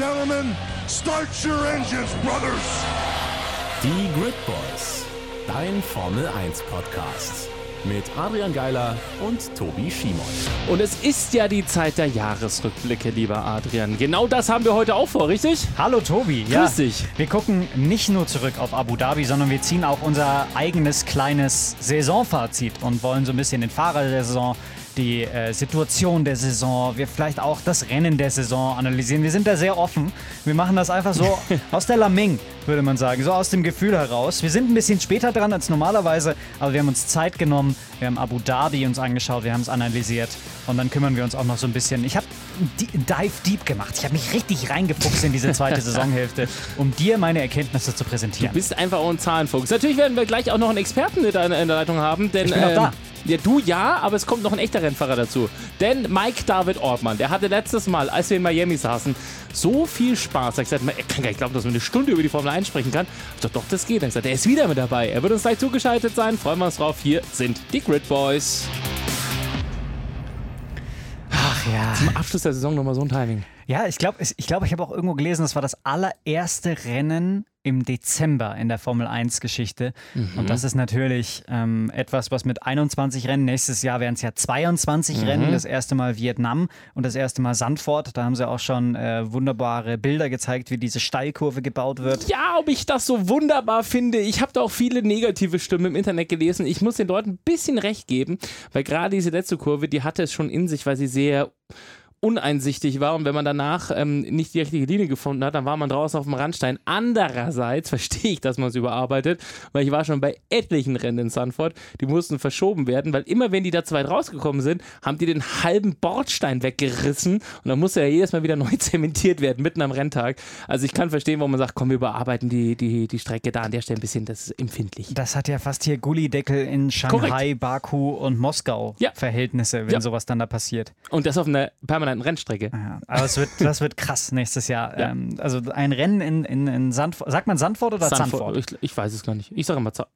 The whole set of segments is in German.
gentlemen, start your engines, brothers! Die Grid Boys, dein Formel 1 Podcast mit Adrian Geiler und Tobi Schimon. Und es ist ja die Zeit der Jahresrückblicke, lieber Adrian. Genau das haben wir heute auch vor, richtig? Hallo Tobi. Ja, Grüß dich. Wir gucken nicht nur zurück auf Abu Dhabi, sondern wir ziehen auch unser eigenes kleines Saisonfazit und wollen so ein bisschen den Fahrer der Saison die äh, Situation der Saison, wir vielleicht auch das Rennen der Saison analysieren. Wir sind da sehr offen. Wir machen das einfach so aus der Lameng, würde man sagen, so aus dem Gefühl heraus. Wir sind ein bisschen später dran als normalerweise, aber wir haben uns Zeit genommen. Wir haben Abu Dhabi uns angeschaut, wir haben es analysiert und dann kümmern wir uns auch noch so ein bisschen. Ich habe Dive Deep gemacht. Ich habe mich richtig reingefuchst in diese zweite Saisonhälfte, um dir meine Erkenntnisse zu präsentieren. Du bist einfach auch ein Zahlenfuchs. Natürlich werden wir gleich auch noch einen Experten in der Leitung haben, denn ich bin ähm, da. Ja, du ja, aber es kommt noch ein echter Rennfahrer dazu. Denn Mike David Ortmann, der hatte letztes Mal, als wir in Miami saßen, so viel Spaß. Er hat gesagt, er kann gar nicht glauben, dass man eine Stunde über die Formel 1 sprechen kann. Ich dachte, doch, das geht. Er hat gesagt, er ist wieder mit dabei. Er wird uns gleich zugeschaltet sein. Freuen wir uns drauf. Hier sind die Grid Boys. Ach ja. Zum Abschluss der Saison nochmal so ein Timing. Ja, ich glaube, ich, glaub, ich habe auch irgendwo gelesen, das war das allererste Rennen im Dezember in der Formel 1-Geschichte. Mhm. Und das ist natürlich ähm, etwas, was mit 21 Rennen, nächstes Jahr werden es ja 22 mhm. Rennen, das erste Mal Vietnam und das erste Mal Sandford. Da haben sie auch schon äh, wunderbare Bilder gezeigt, wie diese Steilkurve gebaut wird. Ja, ob ich das so wunderbar finde. Ich habe da auch viele negative Stimmen im Internet gelesen. Ich muss den Leuten ein bisschen recht geben, weil gerade diese letzte Kurve, die hatte es schon in sich, weil sie sehr uneinsichtig war und wenn man danach ähm, nicht die richtige Linie gefunden hat, dann war man draußen auf dem Randstein. Andererseits verstehe ich, dass man es überarbeitet, weil ich war schon bei etlichen Rennen in Sanford, die mussten verschoben werden, weil immer wenn die da zu weit rausgekommen sind, haben die den halben Bordstein weggerissen und dann musste er jedes Mal wieder neu zementiert werden, mitten am Renntag. Also ich kann verstehen, warum man sagt, komm, wir überarbeiten die, die, die Strecke da an der Stelle ein bisschen, das ist empfindlich. Das hat ja fast hier Gullideckel in Shanghai, Korrekt. Baku und Moskau ja. Verhältnisse, wenn ja. sowas dann da passiert. Und das auf einer permanenten permanenten Rennstrecke. Ja, aber es wird, das wird krass nächstes Jahr. Ja. Ähm, also ein Rennen in, in, in Sandford. Sagt man Sandford oder Sandford? Ich, ich, weiß es gar nicht. Ich sage immer Z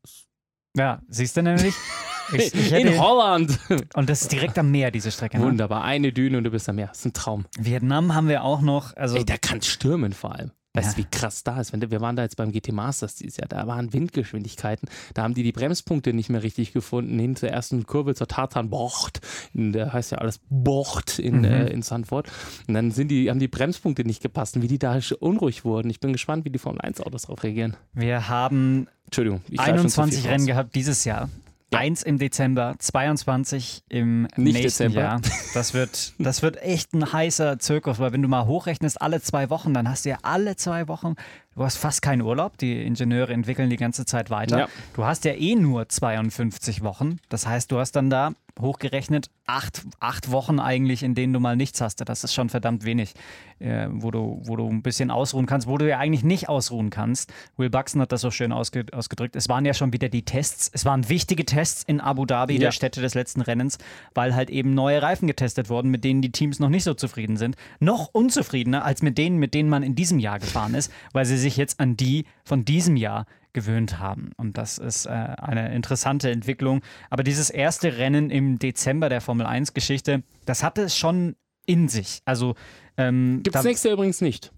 Ja, siehst du nämlich. Ich, ich in Holland. Und das ist direkt am Meer, diese Strecke. Ne? Wunderbar. Eine Düne und du bist am Meer. Das ist ein Traum. Vietnam haben wir auch noch. Also Ey, da kann es stürmen vor allem. Weißt du, ja. wie krass da ist? Wenn, wir waren da jetzt beim GT Masters dieses Jahr, da waren Windgeschwindigkeiten, da haben die die Bremspunkte nicht mehr richtig gefunden, hin zur ersten Kurve, zur Tatanbocht, in der heißt ja alles Bocht in, mhm. äh, in Sanford. Und dann sind die, haben die Bremspunkte nicht gepasst, wie die da unruhig wurden. Ich bin gespannt, wie die Formel 1 Autos darauf reagieren. Wir haben Entschuldigung, 21 Rennen gehabt dieses Jahr. Ja. Eins im Dezember, 22 im Nicht nächsten Dezember. Jahr. Das wird, das wird echt ein heißer Zirkus, weil wenn du mal hochrechnest, alle zwei Wochen, dann hast du ja alle zwei Wochen, du hast fast keinen Urlaub, die Ingenieure entwickeln die ganze Zeit weiter. Ja. Du hast ja eh nur 52 Wochen, das heißt, du hast dann da hochgerechnet acht, acht Wochen eigentlich, in denen du mal nichts hast. Das ist schon verdammt wenig, äh, wo, du, wo du ein bisschen ausruhen kannst, wo du ja eigentlich nicht ausruhen kannst. Will Buxton hat das so schön ausge, ausgedrückt. Es waren ja schon wieder die Tests. Es waren wichtige Tests in Abu Dhabi, ja. der Stätte des letzten Rennens, weil halt eben neue Reifen getestet wurden, mit denen die Teams noch nicht so zufrieden sind. Noch unzufriedener als mit denen, mit denen man in diesem Jahr gefahren ist, weil sie sich jetzt an die von diesem Jahr gewöhnt haben. Und das ist äh, eine interessante Entwicklung. Aber dieses erste Rennen im Dezember der Formel 1-Geschichte, das hatte es schon in sich. Also ähm, Gibt es nächstes Jahr übrigens nicht.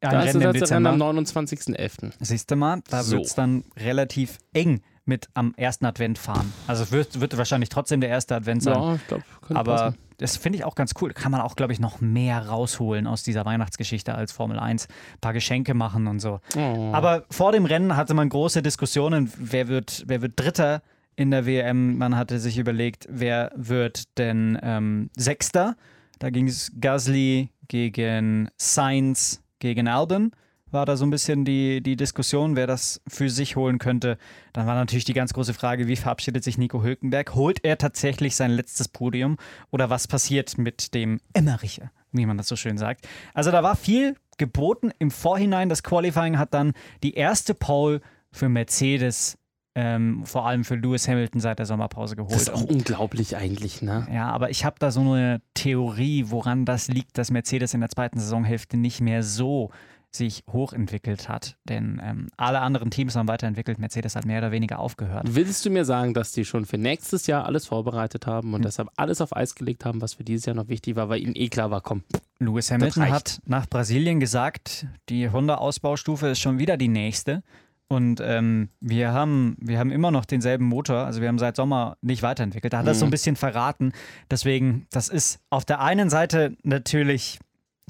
Ein da Rennen ist das Rennen am 29.11. Siehst du mal, da so. wird es dann relativ eng mit am ersten Advent fahren. Also es wird, wird wahrscheinlich trotzdem der erste Advent sein. Ja, ich glaube, Aber passen. Das finde ich auch ganz cool. Kann man auch, glaube ich, noch mehr rausholen aus dieser Weihnachtsgeschichte als Formel 1. Ein paar Geschenke machen und so. Oh. Aber vor dem Rennen hatte man große Diskussionen, wer wird, wer wird Dritter in der WM. Man hatte sich überlegt, wer wird denn ähm, Sechster. Da ging es Gasly gegen Sainz gegen Albon war da so ein bisschen die, die Diskussion, wer das für sich holen könnte. Dann war natürlich die ganz große Frage, wie verabschiedet sich Nico Hülkenberg? Holt er tatsächlich sein letztes Podium oder was passiert mit dem Emmeriche, wie man das so schön sagt? Also da war viel geboten im Vorhinein. Das Qualifying hat dann die erste Pole für Mercedes ähm, vor allem für Lewis Hamilton seit der Sommerpause geholt. Das ist auch unglaublich eigentlich, ne? Ja, aber ich habe da so eine Theorie, woran das liegt, dass Mercedes in der zweiten Saisonhälfte nicht mehr so sich hochentwickelt hat. Denn ähm, alle anderen Teams haben weiterentwickelt, Mercedes hat mehr oder weniger aufgehört. Willst du mir sagen, dass die schon für nächstes Jahr alles vorbereitet haben und mhm. deshalb alles auf Eis gelegt haben, was für dieses Jahr noch wichtig war, weil ihnen eh klar war, komm. Lewis Hamilton hat nach Brasilien gesagt, die Honda-Ausbaustufe ist schon wieder die nächste. Und ähm, wir, haben, wir haben immer noch denselben Motor, also wir haben seit Sommer nicht weiterentwickelt. Da hat mhm. das so ein bisschen verraten. Deswegen, das ist auf der einen Seite natürlich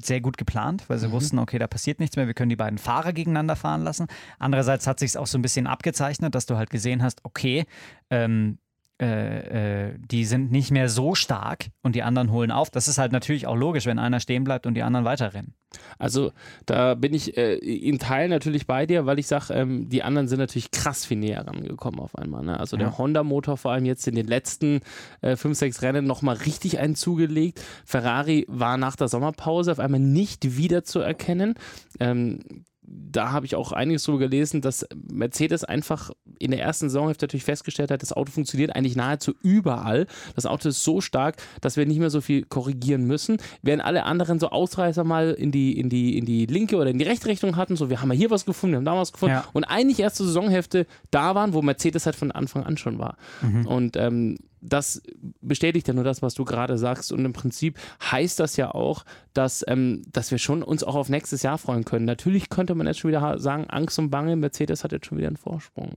sehr gut geplant, weil sie mhm. wussten, okay, da passiert nichts mehr, wir können die beiden Fahrer gegeneinander fahren lassen. Andererseits hat sich auch so ein bisschen abgezeichnet, dass du halt gesehen hast, okay, ähm, äh, äh, die sind nicht mehr so stark und die anderen holen auf. Das ist halt natürlich auch logisch, wenn einer stehen bleibt und die anderen weiterrennen. Also da bin ich äh, in Teilen natürlich bei dir, weil ich sage, ähm, die anderen sind natürlich krass viel näher rangekommen auf einmal. Ne? Also ja. der Honda-Motor vor allem jetzt in den letzten äh, fünf, sechs Rennen nochmal richtig einen zugelegt. Ferrari war nach der Sommerpause auf einmal nicht wieder zu erkennen. Ähm, da habe ich auch einiges drüber gelesen, dass Mercedes einfach in der ersten Saisonhälfte natürlich festgestellt hat, das Auto funktioniert eigentlich nahezu überall. Das Auto ist so stark, dass wir nicht mehr so viel korrigieren müssen. Während alle anderen so Ausreißer mal in die, in die, in die linke oder in die rechte Richtung hatten, so wir haben hier was gefunden, wir haben da was gefunden ja. und eigentlich erst zur Saisonhälfte da waren, wo Mercedes halt von Anfang an schon war. Mhm. Und ähm, das bestätigt ja nur das, was du gerade sagst. Und im Prinzip heißt das ja auch, dass, ähm, dass wir schon uns auch auf nächstes Jahr freuen können. Natürlich könnte man jetzt schon wieder sagen, Angst und Bange, Mercedes hat jetzt schon wieder einen Vorsprung.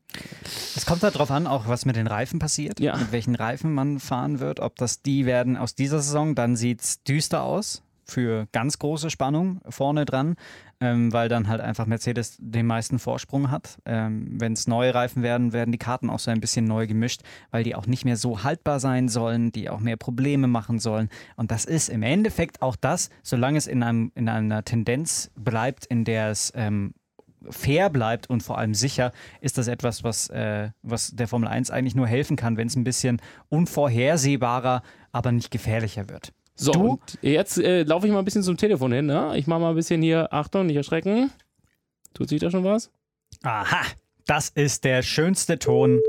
Es kommt halt darauf an, auch was mit den Reifen passiert, ja. mit welchen Reifen man fahren wird. Ob das die werden aus dieser Saison, dann sieht es düster aus für ganz große Spannung vorne dran, ähm, weil dann halt einfach Mercedes den meisten Vorsprung hat. Ähm, Wenn es neue Reifen werden, werden die Karten auch so ein bisschen neu gemischt, weil die auch nicht mehr so haltbar sein sollen, die auch mehr Probleme machen sollen. Und das ist im Endeffekt auch das, solange es in, einem, in einer Tendenz bleibt, in der es ähm, fair bleibt und vor allem sicher, ist das etwas, was, äh, was der Formel 1 eigentlich nur helfen kann, wenn es ein bisschen unvorhersehbarer, aber nicht gefährlicher wird. So, du? jetzt äh, laufe ich mal ein bisschen zum Telefon hin. Ne? Ich mache mal ein bisschen hier, Achtung, nicht erschrecken. Tut sich da schon was? Aha, das ist der schönste Ton,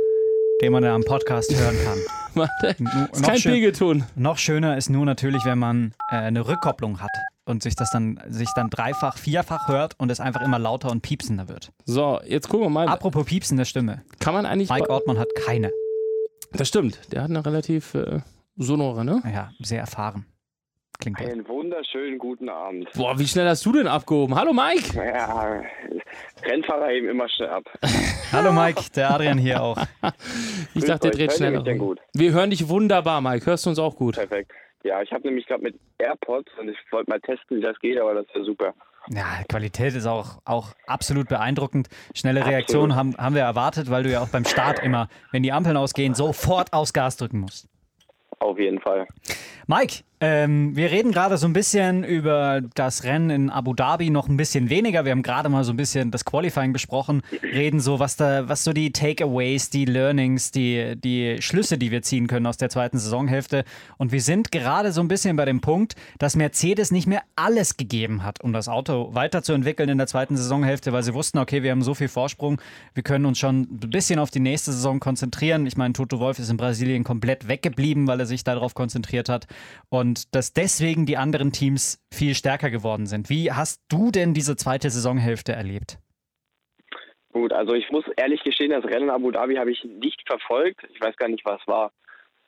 den man am Podcast hören kann. Warte, ist kein Pegelton. Noch schöner ist nur natürlich, wenn man äh, eine Rückkopplung hat und sich das dann, sich dann dreifach, vierfach hört und es einfach immer lauter und piepsender wird. So, jetzt gucken wir mal. Apropos piepsende Stimme. Kann man eigentlich. Mike Ortmann hat keine. Das stimmt. Der hat eine relativ äh, sonore, ne? Ja, sehr erfahren. Klingt Einen wunderschönen guten Abend. Boah, wie schnell hast du denn abgehoben? Hallo Mike! Ja, Rennfahrer eben immer schnell ab. Hallo Mike, der Adrian hier auch. ich dachte, der dreht schneller. Denn gut? Wir hören dich wunderbar, Mike. Hörst du uns auch gut? Perfekt. Ja, ich habe nämlich gerade mit AirPods und ich wollte mal testen, wie das geht, aber das ist ja super. Ja, Qualität ist auch, auch absolut beeindruckend. Schnelle Reaktionen haben, haben wir erwartet, weil du ja auch beim Start immer, wenn die Ampeln ausgehen, sofort aufs Gas drücken musst. Auf jeden Fall. Mike, ähm, wir reden gerade so ein bisschen über das Rennen in Abu Dhabi, noch ein bisschen weniger. Wir haben gerade mal so ein bisschen das Qualifying besprochen, reden so, was da, was so die Takeaways, die Learnings, die, die Schlüsse, die wir ziehen können aus der zweiten Saisonhälfte. Und wir sind gerade so ein bisschen bei dem Punkt, dass Mercedes nicht mehr alles gegeben hat, um das Auto weiterzuentwickeln in der zweiten Saisonhälfte, weil sie wussten, okay, wir haben so viel Vorsprung, wir können uns schon ein bisschen auf die nächste Saison konzentrieren. Ich meine, Toto Wolf ist in Brasilien komplett weggeblieben, weil er sich darauf konzentriert hat. Und und dass deswegen die anderen Teams viel stärker geworden sind. Wie hast du denn diese zweite Saisonhälfte erlebt? Gut, also ich muss ehrlich gestehen, das Rennen in Abu Dhabi habe ich nicht verfolgt. Ich weiß gar nicht, was war.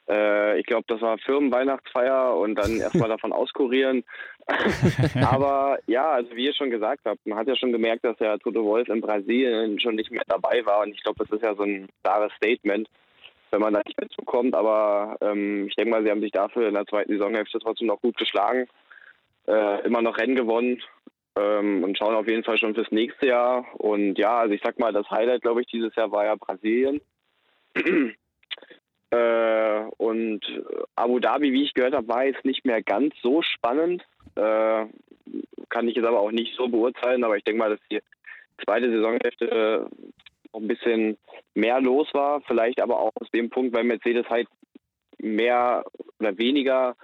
Äh, ich glaube, das war Firmenweihnachtsfeier und dann erstmal davon auskurieren. Aber ja, also wie ihr schon gesagt habt, man hat ja schon gemerkt, dass der Toto Wolf in Brasilien schon nicht mehr dabei war. Und ich glaube, das ist ja so ein klares Statement wenn man da nicht mehr zukommt. Aber ähm, ich denke mal, sie haben sich dafür in der zweiten Saisonhälfte trotzdem noch gut geschlagen. Äh, immer noch Rennen gewonnen ähm, und schauen auf jeden Fall schon fürs nächste Jahr. Und ja, also ich sag mal, das Highlight, glaube ich, dieses Jahr war ja Brasilien. äh, und Abu Dhabi, wie ich gehört habe, war jetzt nicht mehr ganz so spannend. Äh, kann ich jetzt aber auch nicht so beurteilen, aber ich denke mal, dass die zweite Saisonhälfte noch ein bisschen mehr los war. Vielleicht aber auch aus dem Punkt, weil Mercedes halt mehr oder weniger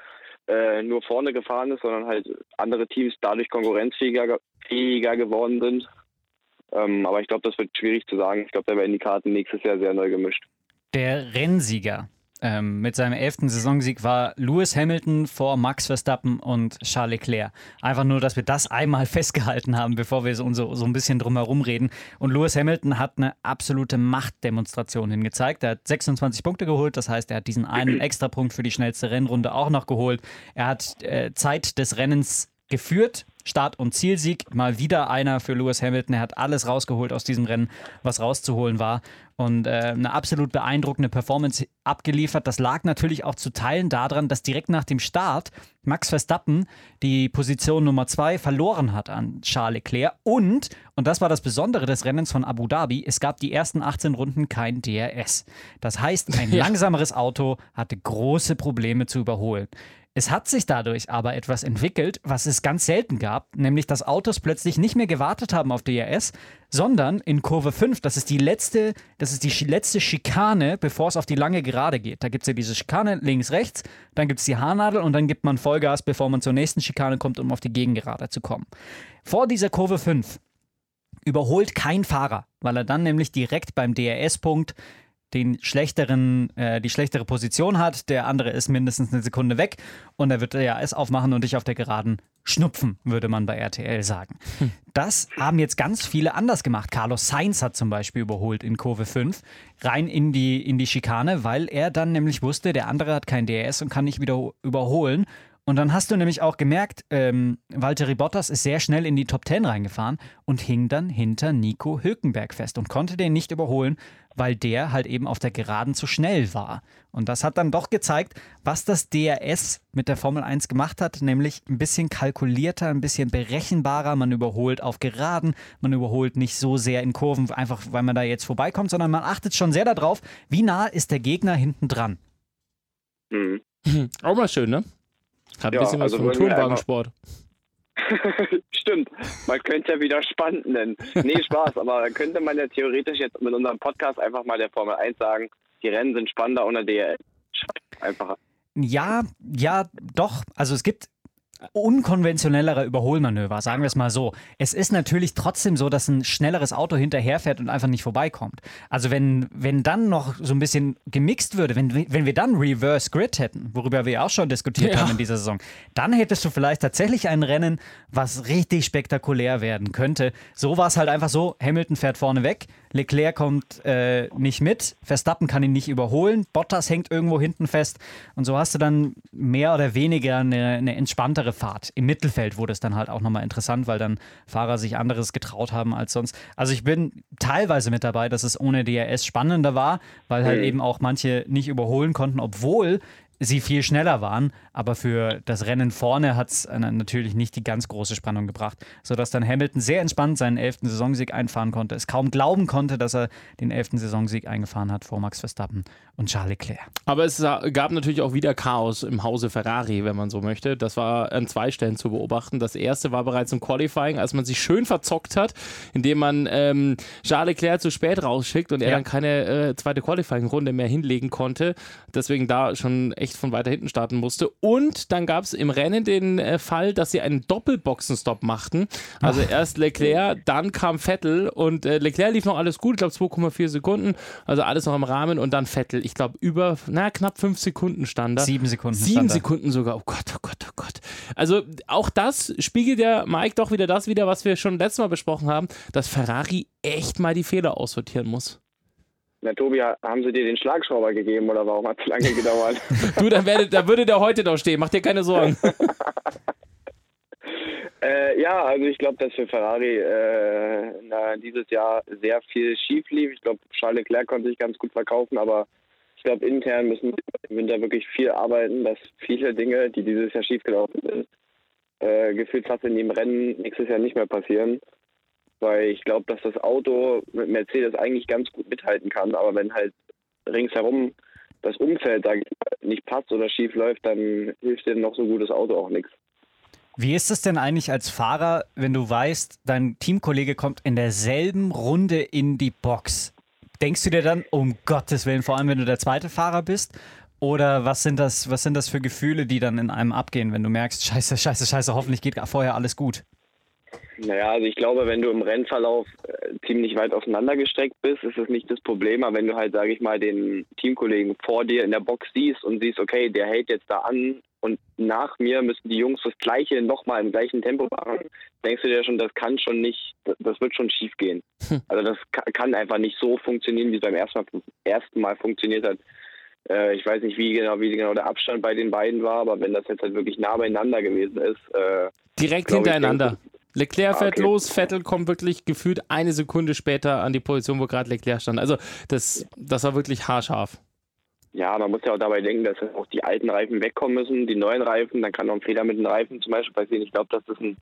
äh, nur vorne gefahren ist, sondern halt andere Teams dadurch konkurrenzfähiger fähiger geworden sind. Ähm, aber ich glaube, das wird schwierig zu sagen. Ich glaube, da werden die Karten nächstes Jahr sehr neu gemischt. Der Rennsieger ähm, mit seinem elften Saisonsieg war Lewis Hamilton vor Max Verstappen und Charles Leclerc. Einfach nur, dass wir das einmal festgehalten haben, bevor wir so, so, so ein bisschen drumherum reden. Und Lewis Hamilton hat eine absolute Machtdemonstration hingezeigt. Er hat 26 Punkte geholt, das heißt, er hat diesen einen Extrapunkt für die schnellste Rennrunde auch noch geholt. Er hat äh, Zeit des Rennens geführt. Start- und Zielsieg. Mal wieder einer für Lewis Hamilton. Er hat alles rausgeholt aus diesem Rennen, was rauszuholen war. Und äh, eine absolut beeindruckende Performance abgeliefert. Das lag natürlich auch zu Teilen daran, dass direkt nach dem Start Max Verstappen die Position Nummer zwei verloren hat an Charles Leclerc. Und, und das war das Besondere des Rennens von Abu Dhabi, es gab die ersten 18 Runden kein DRS. Das heißt, ein langsameres Auto hatte große Probleme zu überholen. Es hat sich dadurch aber etwas entwickelt, was es ganz selten gab, nämlich dass Autos plötzlich nicht mehr gewartet haben auf DRS, sondern in Kurve 5, das ist die letzte, das ist die letzte Schikane, bevor es auf die lange Gerade geht. Da gibt es ja diese Schikane links, rechts, dann gibt es die Haarnadel und dann gibt man Vollgas, bevor man zur nächsten Schikane kommt, um auf die Gegengerade zu kommen. Vor dieser Kurve 5 überholt kein Fahrer, weil er dann nämlich direkt beim DRS-Punkt den schlechteren, äh, die schlechtere Position hat, der andere ist mindestens eine Sekunde weg und er wird ja es aufmachen und dich auf der Geraden schnupfen, würde man bei RTL sagen. Hm. Das haben jetzt ganz viele anders gemacht. Carlos Sainz hat zum Beispiel überholt in Kurve 5, rein in die, in die Schikane, weil er dann nämlich wusste, der andere hat kein DRS und kann nicht wieder überholen und dann hast du nämlich auch gemerkt, ähm, Valtteri Bottas ist sehr schnell in die Top 10 reingefahren und hing dann hinter Nico Hülkenberg fest und konnte den nicht überholen, weil der halt eben auf der Geraden zu schnell war. Und das hat dann doch gezeigt, was das DRS mit der Formel 1 gemacht hat, nämlich ein bisschen kalkulierter, ein bisschen berechenbarer. Man überholt auf Geraden, man überholt nicht so sehr in Kurven, einfach weil man da jetzt vorbeikommt, sondern man achtet schon sehr darauf, wie nah ist der Gegner hinten dran. Mhm. Auch mal schön, ne? Hat ein ja, bisschen was also vom Turnwagensport. Stimmt, man könnte ja wieder spannend nennen. Nee, Spaß, aber könnte man ja theoretisch jetzt mit unserem Podcast einfach mal der Formel 1 sagen, die Rennen sind spannender unter DRL. Einfacher. Ja, ja, doch. Also es gibt unkonventionellere Überholmanöver, sagen wir es mal so. Es ist natürlich trotzdem so, dass ein schnelleres Auto hinterherfährt und einfach nicht vorbeikommt. Also wenn, wenn dann noch so ein bisschen gemixt würde, wenn, wenn wir dann Reverse Grid hätten, worüber wir auch schon diskutiert ja. haben in dieser Saison, dann hättest du vielleicht tatsächlich ein Rennen, was richtig spektakulär werden könnte. So war es halt einfach so, Hamilton fährt vorne weg, Leclerc kommt äh, nicht mit, Verstappen kann ihn nicht überholen, Bottas hängt irgendwo hinten fest und so hast du dann mehr oder weniger eine, eine entspanntere Fahrt. Im Mittelfeld wurde es dann halt auch nochmal interessant, weil dann Fahrer sich anderes getraut haben als sonst. Also ich bin teilweise mit dabei, dass es ohne DRS spannender war, weil halt mhm. eben auch manche nicht überholen konnten, obwohl sie viel schneller waren, aber für das Rennen vorne hat es äh, natürlich nicht die ganz große Spannung gebracht, sodass dann Hamilton sehr entspannt seinen elften Saisonsieg einfahren konnte, es kaum glauben konnte, dass er den elften Saisonsieg eingefahren hat vor Max Verstappen und Charles Leclerc. Aber es gab natürlich auch wieder Chaos im Hause Ferrari, wenn man so möchte. Das war an zwei Stellen zu beobachten. Das erste war bereits im Qualifying, als man sich schön verzockt hat, indem man ähm, Charles Leclerc zu spät rausschickt und er ja. dann keine äh, zweite Qualifying-Runde mehr hinlegen konnte. Deswegen da schon echt echt von weiter hinten starten musste. Und dann gab es im Rennen den äh, Fall, dass sie einen Doppelboxenstopp machten. Also Ach. erst Leclerc, dann kam Vettel und äh, Leclerc lief noch alles gut, ich glaube 2,4 Sekunden, also alles noch im Rahmen und dann Vettel, ich glaube über, na knapp fünf Sekunden stand da. Sieben Sekunden. Sieben Sekunden sogar, oh Gott, oh Gott, oh Gott. Also auch das spiegelt ja Mike doch wieder das wieder, was wir schon letztes Mal besprochen haben, dass Ferrari echt mal die Fehler aussortieren muss. Na, Tobi, haben sie dir den Schlagschrauber gegeben oder warum hat es lange gedauert? du, dann werde, da würde der heute noch stehen. Mach dir keine Sorgen. äh, ja, also ich glaube, dass für Ferrari äh, na, dieses Jahr sehr viel schief lief. Ich glaube, Charles Leclerc konnte sich ganz gut verkaufen, aber ich glaube, intern müssen wir im Winter wirklich viel arbeiten, dass viele Dinge, die dieses Jahr schiefgelaufen sind, äh, gefühlt fast in dem Rennen nächstes Jahr nicht mehr passieren weil ich glaube, dass das Auto mit Mercedes eigentlich ganz gut mithalten kann, aber wenn halt ringsherum das Umfeld da nicht passt oder schief läuft, dann hilft dir noch so gutes Auto auch nichts. Wie ist es denn eigentlich als Fahrer, wenn du weißt, dein Teamkollege kommt in derselben Runde in die Box? Denkst du dir dann, um Gottes Willen, vor allem wenn du der zweite Fahrer bist? Oder was sind das, was sind das für Gefühle, die dann in einem abgehen, wenn du merkst, scheiße, scheiße, scheiße, hoffentlich geht vorher alles gut? Naja, also ich glaube, wenn du im Rennverlauf äh, ziemlich weit auseinandergestreckt bist, ist das nicht das Problem. Aber wenn du halt, sage ich mal, den Teamkollegen vor dir in der Box siehst und siehst, okay, der hält jetzt da an und nach mir müssen die Jungs das Gleiche nochmal im gleichen Tempo machen, denkst du dir schon, das kann schon nicht, das wird schon schief gehen. Hm. Also das kann einfach nicht so funktionieren, wie es beim ersten Mal, ersten Mal funktioniert hat. Äh, ich weiß nicht, wie genau, wie genau der Abstand bei den beiden war, aber wenn das jetzt halt wirklich nah beieinander gewesen ist. Äh, Direkt hintereinander. Ich, Leclerc fährt ah, okay. los, Vettel kommt wirklich gefühlt eine Sekunde später an die Position, wo gerade Leclerc stand. Also das, das war wirklich haarscharf. Ja, man muss ja auch dabei denken, dass auch die alten Reifen wegkommen müssen, die neuen Reifen. Dann kann noch ein Fehler mit den Reifen zum Beispiel passieren. Ich glaube, dass das ein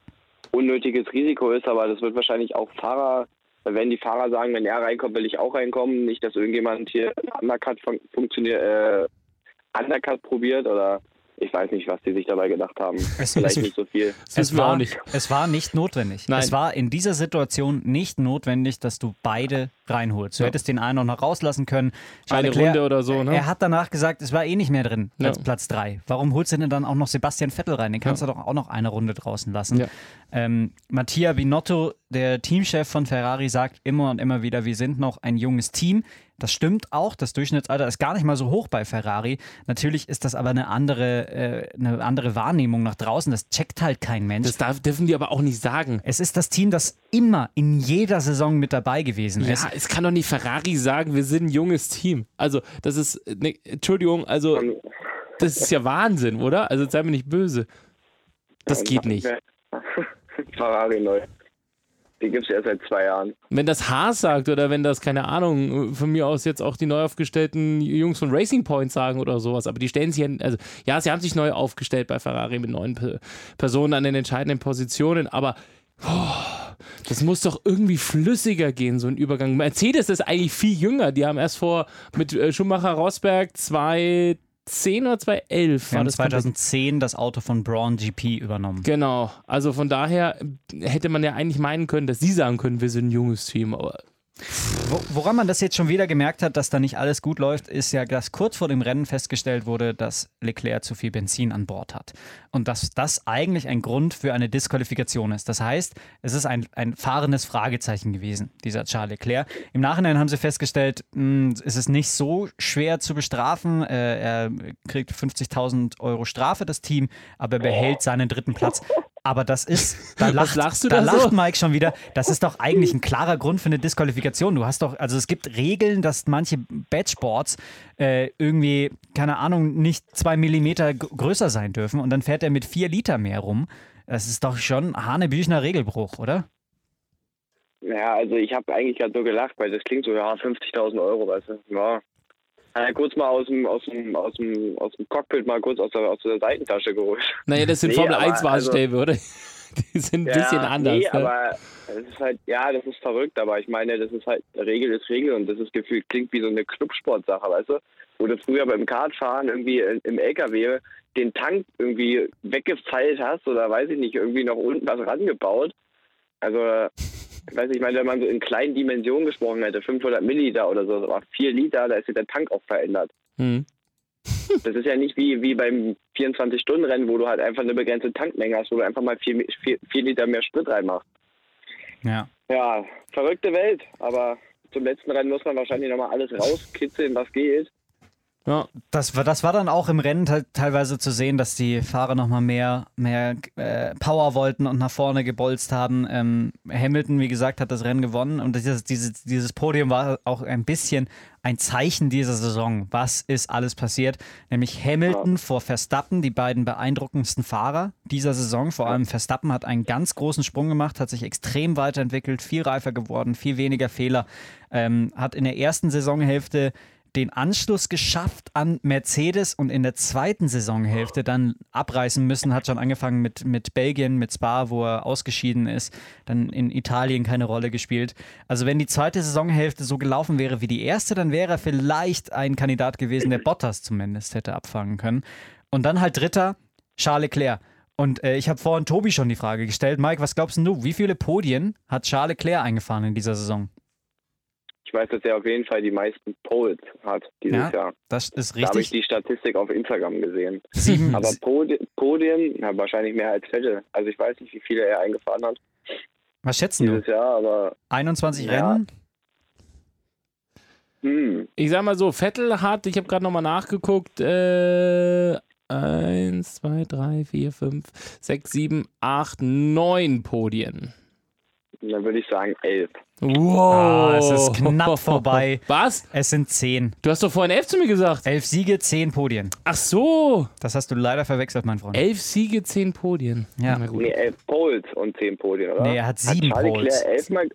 unnötiges Risiko ist, aber das wird wahrscheinlich auch Fahrer, da werden die Fahrer sagen, wenn er reinkommt, will ich auch reinkommen. Nicht, dass irgendjemand hier Undercut funktioniert, äh, Undercut probiert oder ich weiß nicht, was die sich dabei gedacht haben. Es, Vielleicht es, nicht so viel. Es war, nicht. es war nicht notwendig. Nein. Es war in dieser Situation nicht notwendig, dass du beide reinholst. Du ja. hättest den einen noch rauslassen können. Eine Leclerc, Runde oder so, ne? Er hat danach gesagt, es war eh nicht mehr drin als ja. Platz 3. Warum holst du denn dann auch noch Sebastian Vettel rein? Den kannst ja. du doch auch noch eine Runde draußen lassen. Ähm, Mattia Binotto, der Teamchef von Ferrari, sagt immer und immer wieder, wir sind noch ein junges Team. Das stimmt auch. Das Durchschnittsalter ist gar nicht mal so hoch bei Ferrari. Natürlich ist das aber eine andere, äh, eine andere Wahrnehmung nach draußen. Das checkt halt kein Mensch. Das darf, dürfen die aber auch nicht sagen. Es ist das Team, das immer in jeder Saison mit dabei gewesen ist. Ja, es kann doch nicht Ferrari sagen, wir sind ein junges Team. Also, das ist, ne, Entschuldigung, also, das ist ja Wahnsinn, oder? Also, sei mir nicht böse. Das geht nicht. Ferrari neu. Die gibt es erst seit zwei Jahren. Wenn das Haas sagt oder wenn das, keine Ahnung, von mir aus jetzt auch die neu aufgestellten Jungs von Racing Point sagen oder sowas, aber die stellen sich ja, also ja, sie haben sich neu aufgestellt bei Ferrari mit neuen Personen an den entscheidenden Positionen, aber oh, das muss doch irgendwie flüssiger gehen, so ein Übergang. Mercedes ist eigentlich viel jünger, die haben erst vor mit äh, Schumacher Rosberg zwei 2010 oder 2011 war das 2010 das Auto von Braun GP übernommen. Genau, also von daher hätte man ja eigentlich meinen können, dass sie sagen können, wir sind ein junges Team, aber Woran man das jetzt schon wieder gemerkt hat, dass da nicht alles gut läuft, ist ja, dass kurz vor dem Rennen festgestellt wurde, dass Leclerc zu viel Benzin an Bord hat. Und dass das eigentlich ein Grund für eine Disqualifikation ist. Das heißt, es ist ein, ein fahrendes Fragezeichen gewesen, dieser Charles Leclerc. Im Nachhinein haben sie festgestellt, mh, hm, es ist nicht so schwer zu bestrafen. Äh, er kriegt 50.000 Euro Strafe, das Team, aber er behält seinen dritten Platz. Aber das ist, da lacht, lachst du da, da lacht so? Mike schon wieder. Das ist doch eigentlich ein klarer Grund für eine Disqualifikation. Du hast doch, also es gibt Regeln, dass manche Badgeboards äh, irgendwie, keine Ahnung, nicht zwei Millimeter größer sein dürfen und dann fährt er mit vier Liter mehr rum. Das ist doch schon Hanebüchner Regelbruch, oder? Ja, also ich habe eigentlich gerade so gelacht, weil das klingt so, ja, 50.000 Euro, weißt du. Ja, äh, kurz mal aus dem, aus, dem, aus, dem, aus dem Cockpit mal kurz aus der, aus der Seitentasche geholt. Naja, das sind nee, Formel 1 Maßstäbe, also, oder? Die sind ein ja, bisschen anders. Nee, ne? aber es ist halt, ja, das ist verrückt, aber ich meine, das ist halt, Regel ist Regel und das ist gefühlt, klingt wie so eine Clubsportsache, weißt du? Wo du früher beim Kartfahren irgendwie im LKW den Tank irgendwie weggefeilt hast oder weiß ich nicht, irgendwie noch unten was rangebaut. Also ich weiß nicht, ich meine, wenn man so in kleinen Dimensionen gesprochen hätte, 500 Milliliter oder so, aber 4 Liter, da ist ja der Tank auch verändert. Mhm. Das ist ja nicht wie, wie beim 24-Stunden-Rennen, wo du halt einfach eine begrenzte Tankmenge hast, wo du einfach mal 4, 4, 4 Liter mehr Sprit reinmachst. Ja. Ja, verrückte Welt, aber zum letzten Rennen muss man wahrscheinlich nochmal alles rauskitzeln, was geht. Ja. Das, war, das war dann auch im Rennen teilweise zu sehen, dass die Fahrer nochmal mehr, mehr äh, Power wollten und nach vorne gebolzt haben. Ähm, Hamilton, wie gesagt, hat das Rennen gewonnen und dieses, dieses, dieses Podium war auch ein bisschen ein Zeichen dieser Saison. Was ist alles passiert? Nämlich Hamilton ja. vor Verstappen, die beiden beeindruckendsten Fahrer dieser Saison. Vor allem Verstappen hat einen ganz großen Sprung gemacht, hat sich extrem weiterentwickelt, viel reifer geworden, viel weniger Fehler. Ähm, hat in der ersten Saisonhälfte den Anschluss geschafft an Mercedes und in der zweiten Saisonhälfte dann abreißen müssen. Hat schon angefangen mit, mit Belgien, mit Spa, wo er ausgeschieden ist, dann in Italien keine Rolle gespielt. Also wenn die zweite Saisonhälfte so gelaufen wäre wie die erste, dann wäre er vielleicht ein Kandidat gewesen, der Bottas zumindest hätte abfangen können. Und dann halt dritter, Charles Leclerc. Und äh, ich habe vorhin Tobi schon die Frage gestellt. Mike, was glaubst du, wie viele Podien hat Charles Leclerc eingefahren in dieser Saison? Ich weiß, dass er auf jeden Fall die meisten Poles hat dieses ja, Jahr. Das ist richtig. Da habe ich die Statistik auf Instagram gesehen. Sieben. Aber Podien, Podien ja, wahrscheinlich mehr als Vettel. Also ich weiß nicht, wie viele er eingefahren hat. Was schätzen dieses du? Jahr, aber 21 Ja. Rennen? hm, Ich sag mal so, Vettel hat, ich habe gerade nochmal nachgeguckt, äh, 1, 2, 3, 4, 5, 6, 7, 8, 9 Podien. Dann würde ich sagen elf. Wow. Ah, es ist knapp vorbei. Was? Es sind 10. Du hast doch vorhin 11 zu mir gesagt. Elf Siege, 10 Podien. Ach so. Das hast du leider verwechselt, mein Freund. Elf Siege, 10 Podien. Ja. Na gut. Nee, elf Poles und zehn Podien, oder? Nee, er hat sieben Charles Poles. Leclerc elfmal,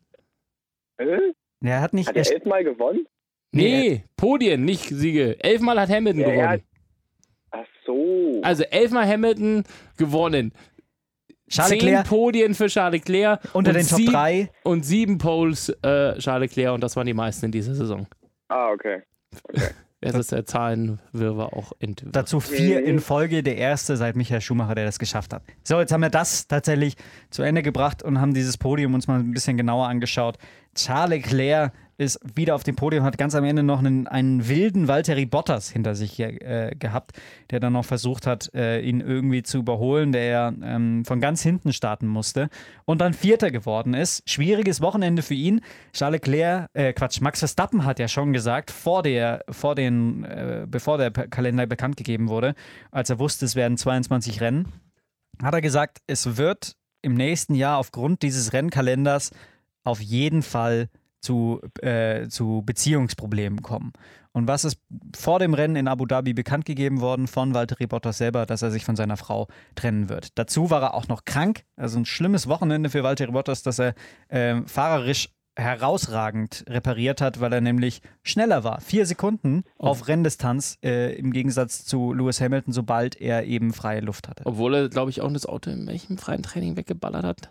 äh? Er hat nicht. Hat er elfmal gewonnen? Nee, Podien, nicht Siege. Elfmal hat Hamilton Ja, gewonnen. hat- Ach so. Also elfmal Hamilton gewonnen. Charles Zehn Leclerc Podien für Charles Leclerc. unter und den Top sieb- 3. Und sieben Poles äh, Charles Leclerc und das waren die meisten in dieser Saison. ah, okay. Es ist der Zahlenwirrwarr auch entwirrt. Dazu vier in Folge, der erste seit Michael Schumacher, der das geschafft hat. So, jetzt haben wir das tatsächlich zu Ende gebracht und haben dieses Podium uns mal ein bisschen genauer angeschaut. Charles Leclerc ist wieder auf dem Podium, hat ganz am Ende noch einen, einen wilden Valtteri Bottas hinter sich äh, gehabt, der dann noch versucht hat, äh, ihn irgendwie zu überholen, der ähm, von ganz hinten starten musste und dann Vierter geworden ist. Schwieriges Wochenende für ihn. Charles Leclerc, äh, Quatsch, Max Verstappen hat ja schon gesagt, vor der, vor den, äh, bevor der Kalender bekannt gegeben wurde, als er wusste, es werden 22 Rennen, hat er gesagt, es wird im nächsten Jahr aufgrund dieses Rennkalenders auf jeden Fall zu, äh, zu Beziehungsproblemen kommen. Und was ist vor dem Rennen in Abu Dhabi bekannt gegeben worden von Valtteri Bottas selber, dass er sich von seiner Frau trennen wird. Dazu war er auch noch krank, also ein schlimmes Wochenende für Valtteri Bottas, dass er ähm, fahrerisch herausragend repariert hat, weil er nämlich schneller war. Vier Sekunden auf Renndistanz äh, im Gegensatz zu Lewis Hamilton, sobald er eben freie Luft hatte. Obwohl er, glaube ich, auch das Auto in welchem freien Training weggeballert hat.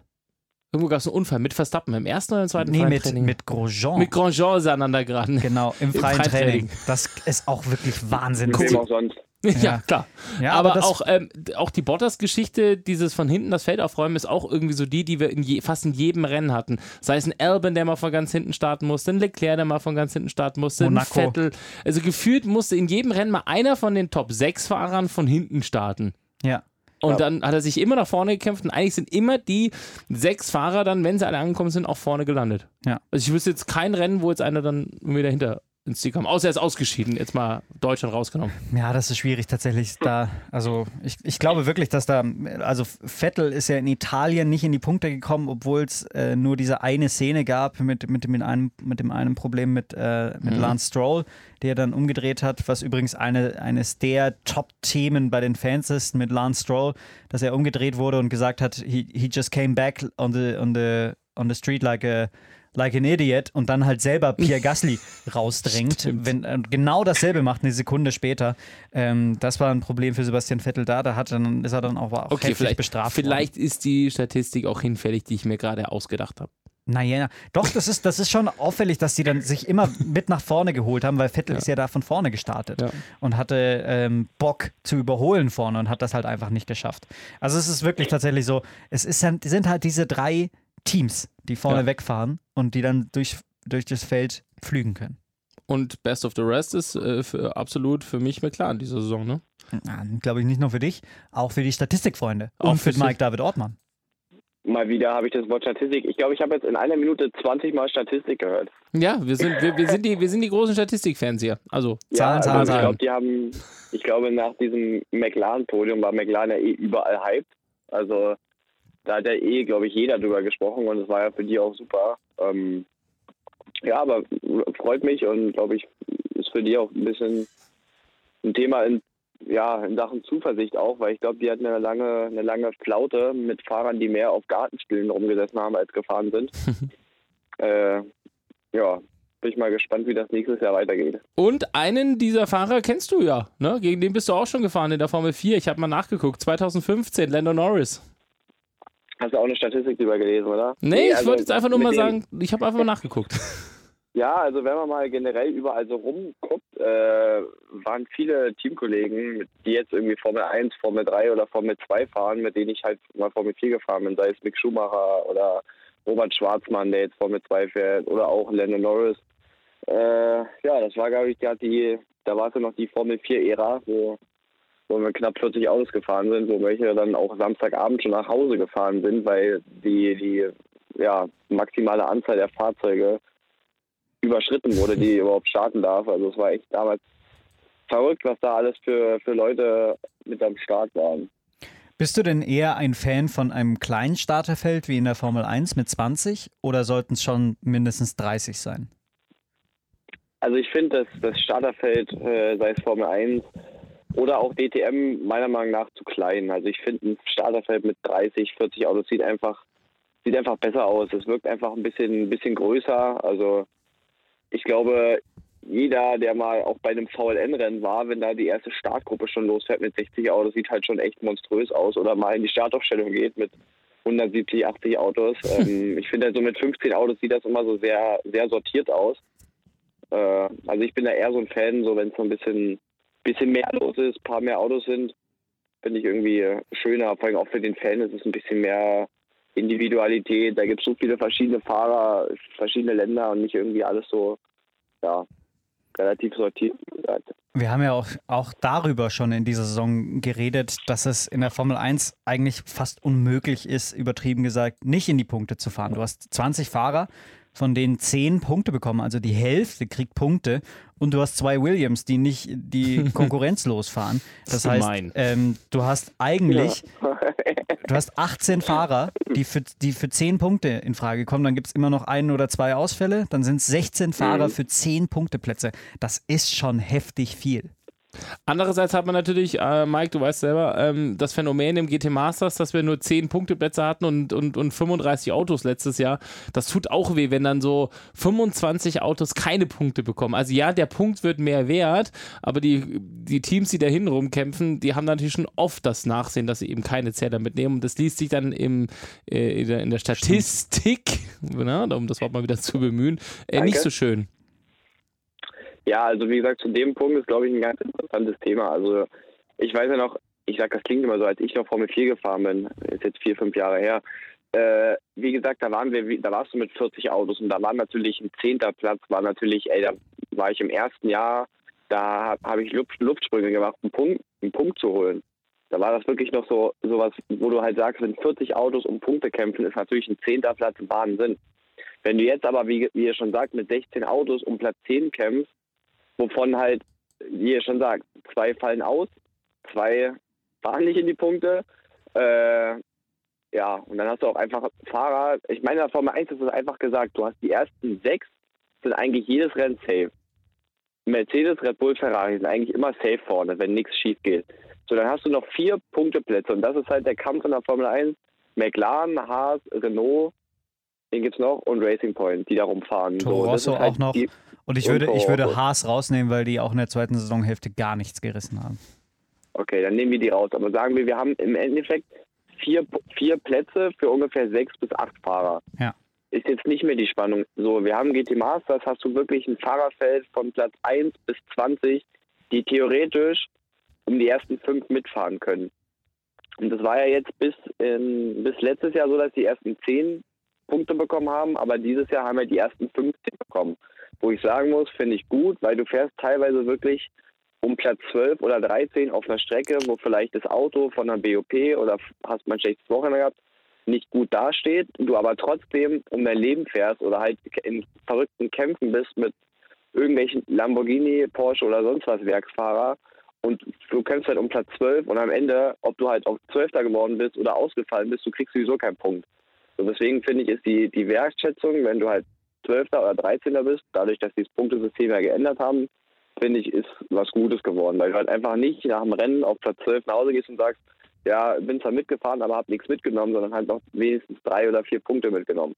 Irgendwo gab es einen Unfall mit Verstappen im ersten oder im zweiten Nee, freien mit, Training. mit Grosjean. mit Grosjean ist er aneinander geraten. Genau, im Im freien freien Training. Training. Das ist auch wirklich Wahnsinn. Mit wem auch sonst. Ja, Ja. klar. Ja, aber aber auch, ähm, auch die Bottas-Geschichte, dieses von hinten das Feld aufräumen, ist auch irgendwie so die, die wir in je, fast in jedem Rennen hatten. Sei es ein Albon, der mal von ganz hinten starten musste, ein Leclerc, der mal von ganz hinten starten musste, Monaco. ein Vettel. Also gefühlt musste in jedem Rennen mal einer von den Top-6-Fahrern von hinten starten. Ja. Und dann hat er sich immer nach vorne gekämpft und eigentlich sind immer die sechs Fahrer dann, wenn sie alle angekommen sind, auch vorne gelandet. Ja. Also ich wüsste jetzt kein Rennen, wo jetzt einer dann irgendwie dahinter ins Ziel kam. Außer er ist ausgeschieden, jetzt mal Deutschland rausgenommen. Ja, das ist schwierig tatsächlich. Da, also ich, ich glaube wirklich, dass da, also Vettel ist ja in Italien nicht in die Punkte gekommen, obwohl es äh, nur diese eine Szene gab mit, mit, dem- mit, einem, mit dem einen Problem mit, äh, mit Lance Stroll, der dann umgedreht hat, was übrigens eine, eines der Top-Themen bei den Fans ist mit Lance Stroll, dass er umgedreht wurde und gesagt hat, he, he just came back on the, on the, on the street like a like an idiot und dann halt selber Pierre Gasly rausdrängt, wenn äh, genau dasselbe macht eine Sekunde später. Ähm, das war ein Problem für Sebastian Vettel da. Da hat er dann, ist er dann auch, auch Okay, heftig vielleicht, bestraft worden. vielleicht ist die Statistik auch hinfällig, die ich mir gerade ausgedacht habe. Naja, doch, das ist, das ist schon auffällig, dass die dann sich immer mit nach vorne geholt haben, weil Vettel ist ja da von vorne gestartet Ja. und hatte ähm, Bock zu überholen vorne und hat das halt einfach nicht geschafft. Also es ist wirklich tatsächlich so, es ist, sind halt diese drei Teams, die vorne Ja. wegfahren und die dann durch, durch das Feld flügen können. Und Best of the Rest ist äh, für, absolut für mich McLaren diese Saison, ne? Glaube ich nicht nur für dich, auch für die Statistikfreunde Auch und für für- Mike David Ortmann. Mal wieder habe ich das Wort Statistik. Ich glaube, ich habe jetzt in einer Minute 20 Mal Statistik gehört. Ja, wir sind, wir, wir sind, die, wir sind die großen Statistikfans hier. Also, Zahlen, ja, Zahlen, also ich Zahlen. glaube, die haben, ich glaube, nach diesem McLaren-Podium war McLaren ja eh überall hyped. Also da hat ja eh, glaube ich, jeder drüber gesprochen und es war ja für die auch super. Ähm, ja, aber freut mich und glaube ich, ist für die auch ein bisschen ein Thema in, ja, in Sachen Zuversicht auch, weil ich glaube, die hatten eine lange, eine lange Flaute mit Fahrern, die mehr auf Gartenstühlen rumgesessen haben als gefahren sind. äh, ja, bin ich mal gespannt, wie das nächstes Jahr weitergeht. Und einen dieser Fahrer kennst du ja, ne? Gegen den bist du auch schon gefahren in der Formel 4. Ich habe mal nachgeguckt. 2015, Lando Norris. Hast du auch eine Statistik drüber gelesen, oder? Nee, ich also wollte jetzt einfach nur mal sagen, ich habe einfach mal nachgeguckt. Ja, also wenn man mal generell überall so rumguckt, äh, waren viele Teamkollegen, die jetzt irgendwie Formel 1, Formel 3 oder Formel 2 fahren, mit denen ich halt mal Formel 4 gefahren bin, sei es Mick Schumacher oder Robert Schwarzmann, der jetzt Formel 2 fährt, oder auch Lando Norris. Äh, ja, das war, glaube ich, gerade die, da war es ja noch die Formel 4-Ära, wo, wo wir knapp 40 Autos gefahren sind, wo welche dann auch Samstagabend schon nach Hause gefahren sind, weil die, die ja, maximale Anzahl der Fahrzeuge überschritten wurde, die überhaupt starten darf. Also es war echt damals verrückt, was da alles für, für Leute mit am Start waren. Bist du denn eher ein Fan von einem kleinen Starterfeld wie in der Formel 1 mit 20 oder sollten es schon mindestens 30 sein? Also ich finde, dass das Starterfeld, äh, sei es Formel 1 oder auch DTM, meiner Meinung nach zu klein. Also ich finde ein Starterfeld mit 30, 40 Autos sieht einfach, sieht einfach besser aus. Es wirkt einfach ein bisschen, ein bisschen größer. Also ich glaube, jeder, der mal auch bei einem VLN-Rennen war, wenn da die erste Startgruppe schon losfährt mit 60 Autos, sieht halt schon echt monströs aus. Oder mal in die Startaufstellung geht mit 170, 80 Autos. Ähm, ich finde, halt so mit 15 Autos sieht das immer so sehr, sehr sortiert aus. Äh, also ich bin da eher so ein Fan, so wenn es so ein bisschen, bisschen mehr los ist, ein paar mehr Autos sind, finde ich irgendwie schöner. Vor allem auch für den Fan ist es ein bisschen mehr Individualität. Da gibt es so viele verschiedene Fahrer, verschiedene Länder und nicht irgendwie alles so, ja, relativ sortiert. Wir haben ja auch, auch darüber schon in dieser Saison geredet, dass es in der Formel 1 eigentlich fast unmöglich ist, übertrieben gesagt, nicht in die Punkte zu fahren. Du hast 20 Fahrer, von denen 10 Punkte bekommen, also die Hälfte kriegt Punkte und du hast zwei Williams, die nicht die konkurrenzlos fahren. Das heißt, ähm, du hast eigentlich, du hast 18 Fahrer, die für, die für 10 Punkte in Frage kommen. Dann gibt es immer noch ein oder zwei Ausfälle. Dann sind es 16 Fahrer mhm. für 10 Punkteplätze. Das ist schon heftig viel. Andererseits hat man natürlich, äh, Mike, du weißt selber, ähm, das Phänomen im GT Masters, dass wir nur 10 Punkteplätze hatten und, und, und 35 Autos letztes Jahr. Das tut auch weh, wenn dann so 25 Autos keine Punkte bekommen. Also ja, der Punkt wird mehr wert, aber die, die Teams, die dahin rumkämpfen, die haben natürlich schon oft das Nachsehen, dass sie eben keine Zähler mitnehmen. Und das liest sich dann im, äh, in, der, in der Statistik, na, um das Wort mal wieder zu bemühen, äh, nicht so schön. Ja, also wie gesagt, zu dem Punkt ist, glaube ich, ein ganz interessantes Thema. Also ich weiß ja noch, ich sage, das klingt immer so, als ich noch Formel 4 gefahren bin, ist jetzt vier, fünf Jahre her. Äh, wie gesagt, da waren wir, da warst du mit 40 Autos und da war natürlich ein zehnter Platz, war natürlich, ey, da war ich im ersten Jahr, da habe ich Luft, Luftsprünge gemacht, einen Punkt, einen Punkt zu holen. Da war das wirklich noch so sowas, wo du halt sagst, wenn 40 Autos um Punkte kämpfen, ist natürlich ein zehnter Platz Wahnsinn. Wenn du jetzt aber, wie, wie ihr schon sagt, mit 16 Autos um Platz 10 kämpfst, wovon halt, wie ihr schon sagt, zwei fallen aus, zwei fahren nicht in die Punkte. Äh, ja, und dann hast du auch einfach Fahrer. Ich meine, in der Formel 1 ist es einfach gesagt, du hast die ersten sechs, sind eigentlich jedes Rennen safe. Mercedes, Red Bull, Ferrari sind eigentlich immer safe vorne, wenn nichts schief geht. So, dann hast du noch vier Punkteplätze und das ist halt der Kampf in der Formel 1. McLaren, Haas, Renault, den gibt es noch und Racing Point, die darum fahren. Toro so, Rosso halt auch noch. Die, und ich würde, ich würde Haas rausnehmen, weil die auch in der zweiten Saisonhälfte gar nichts gerissen haben. Okay, dann nehmen wir die raus. Aber sagen wir, wir haben im Endeffekt vier, vier Plätze für ungefähr sechs bis acht Fahrer. Ja. Ist jetzt nicht mehr die Spannung. So, wir haben GT Masters, hast du wirklich ein Fahrerfeld von Platz 1 bis 20, die theoretisch um die ersten fünf mitfahren können. Und das war ja jetzt bis, in, bis letztes Jahr so, dass die ersten zehn Punkte bekommen haben, aber dieses Jahr haben wir die ersten 15 bekommen wo ich sagen muss, finde ich gut, weil du fährst teilweise wirklich um Platz 12 oder 13 auf einer Strecke, wo vielleicht das Auto von einer BOP oder hast man ein schlechtes Wochenende gehabt, nicht gut dasteht, du aber trotzdem um dein Leben fährst oder halt in verrückten Kämpfen bist mit irgendwelchen Lamborghini, Porsche oder sonst was Werksfahrer und du kämpfst halt um Platz 12 und am Ende, ob du halt auf 12. geworden bist oder ausgefallen bist, du kriegst sowieso keinen Punkt. So deswegen finde ich, ist die, die Wertschätzung, wenn du halt 12. oder 13. bist, dadurch, dass die das Punktesystem ja geändert haben, finde ich, ist was Gutes geworden. Weil du halt einfach nicht nach dem Rennen auf Platz 12 nach Hause gehst und sagst, ja, bin zwar mitgefahren, aber habe nichts mitgenommen, sondern halt noch wenigstens drei oder vier Punkte mitgenommen.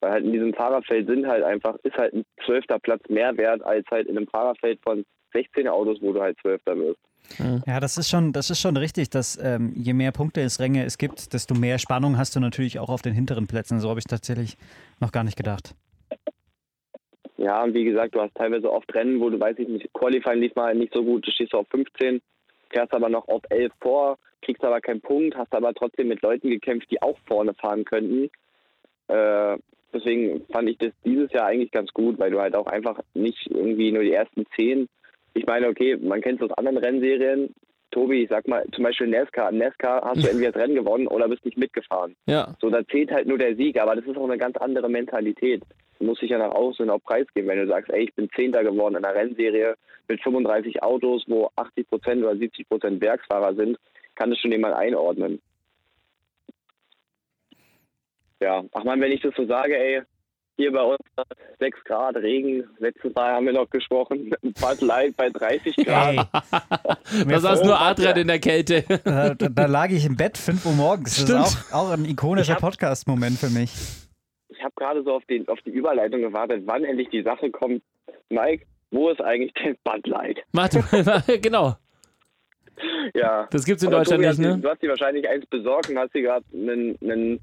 Weil halt in diesem Fahrerfeld sind halt einfach, ist halt ein zwölfter Platz mehr wert als halt in einem Fahrerfeld von 16 Autos, wo du halt Zwölfter wirst. Ja, das ist schon, das ist schon richtig, dass ähm, je mehr Punkte es Ränge es gibt, desto mehr Spannung hast du natürlich auch auf den hinteren Plätzen. So habe ich tatsächlich noch gar nicht gedacht. Ja, und wie gesagt, du hast teilweise oft Rennen, wo du, weiß ich nicht, Qualifying lief mal nicht so gut, du stehst auf 15, fährst aber noch auf 11 vor, kriegst aber keinen Punkt, hast aber trotzdem mit Leuten gekämpft, die auch vorne fahren könnten. Äh, deswegen fand ich das dieses Jahr eigentlich ganz gut, weil du halt auch einfach nicht irgendwie nur die ersten 10, ich meine, okay, man kennt es aus anderen Rennserien, Tobi, ich sag mal, zum Beispiel NASCAR. NASCAR hast du entweder das Rennen gewonnen oder bist nicht mitgefahren. Ja. So, da zählt halt nur der Sieg, aber das ist auch eine ganz andere Mentalität. Du musst dich ja nach außen auch preisgeben, wenn du sagst, ey, ich bin Zehnter geworden in einer Rennserie mit 35 Autos, wo 80 Prozent oder 70 Prozent Werksfahrer sind, kann das schon jemand einordnen. Ja, ach man, wenn ich das so sage, ey, hier bei uns 6 Grad, Regen, letztes Mal haben wir noch gesprochen, Bud Light bei 30 Grad. Ey, Da saß nur Adrian in der Kälte. da, da lag ich im Bett 5 Uhr morgens. Das Stimmt. ist auch, auch ein ikonischer Ich Podcast-Moment für mich. Ich habe gerade so auf, den, auf die Überleitung gewartet, wann endlich die Sache kommt. Mike, wo ist eigentlich denn Bud Light? Warte, genau. Ja. Das gibt's in Aber Deutschland Tobi, nicht, ne? Du, du hast dir wahrscheinlich eins besorgt und hast dir gerade einen, einen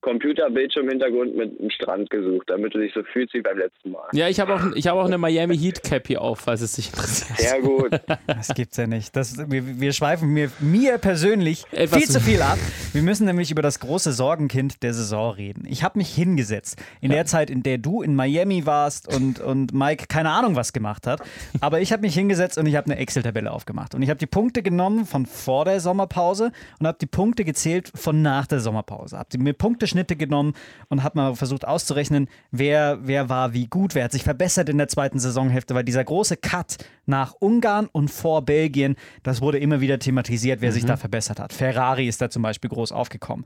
Computerbildschirm im Hintergrund mit einem Strand gesucht, damit du dich so fühlst wie beim letzten Mal. Ja, ich habe auch, ich hab auch eine Miami Heat Cap hier auf, falls es dich interessiert. Sehr gut. Das gibt's ja nicht. Das, wir, wir schweifen mir, mir persönlich Etwas- viel zu viel ab. Wir müssen nämlich über das große Sorgenkind der Saison reden. Ich habe mich hingesetzt. In der Zeit, in der du in Miami warst und, und Mike keine Ahnung was gemacht hat. Aber ich habe mich hingesetzt und ich habe eine Excel-Tabelle aufgemacht. Und ich habe die Punkte genommen von vor der Sommerpause und habe die Punkte gezählt von nach der Sommerpause. Habe mir Punkteschnitte genommen und habe mal versucht auszurechnen, wer, wer war wie gut, wer hat sich verbessert in der zweiten Saisonhälfte, weil dieser große Cut nach Ungarn und vor Belgien, das wurde immer wieder thematisiert, wer sich da verbessert hat. Ferrari ist da zum Beispiel groß aufgekommen.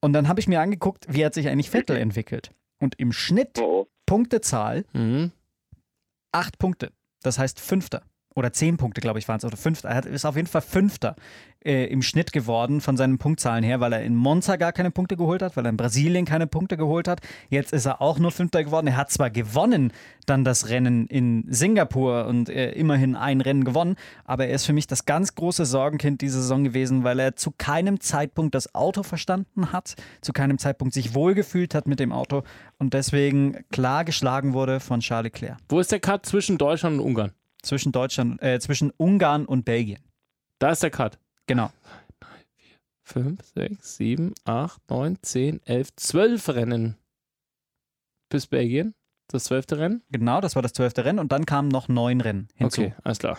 Und dann habe ich mir angeguckt, wie hat sich eigentlich Vettel entwickelt. Und im Schnitt oh. Punktezahl Mhm. acht Punkte. Das heißt Fünfter. Oder zehn Punkte, glaube ich, waren es. Oder Fünfter. Er ist auf jeden Fall Fünfter äh, im Schnitt geworden von seinen Punktzahlen her, weil er in Monza gar keine Punkte geholt hat, weil er in Brasilien keine Punkte geholt hat. Jetzt ist er auch nur Fünfter geworden. Er hat zwar gewonnen dann das Rennen in Singapur und äh, immerhin ein Rennen gewonnen, aber er ist für mich das ganz große Sorgenkind diese Saison gewesen, weil er zu keinem Zeitpunkt das Auto verstanden hat, zu keinem Zeitpunkt sich wohlgefühlt hat mit dem Auto und deswegen klar geschlagen wurde von Charles Leclerc Wo ist der Cut zwischen Deutschland und Ungarn? Zwischen Deutschland, äh, zwischen Ungarn und Belgien. Da ist der Cut. Genau. 5, 6, 7, 8, 9, 10, 11, 12 Rennen bis Belgien. Das zwölfte Rennen? Genau, das war das zwölfte Rennen und dann kamen noch neun Rennen hinzu. Okay, alles klar.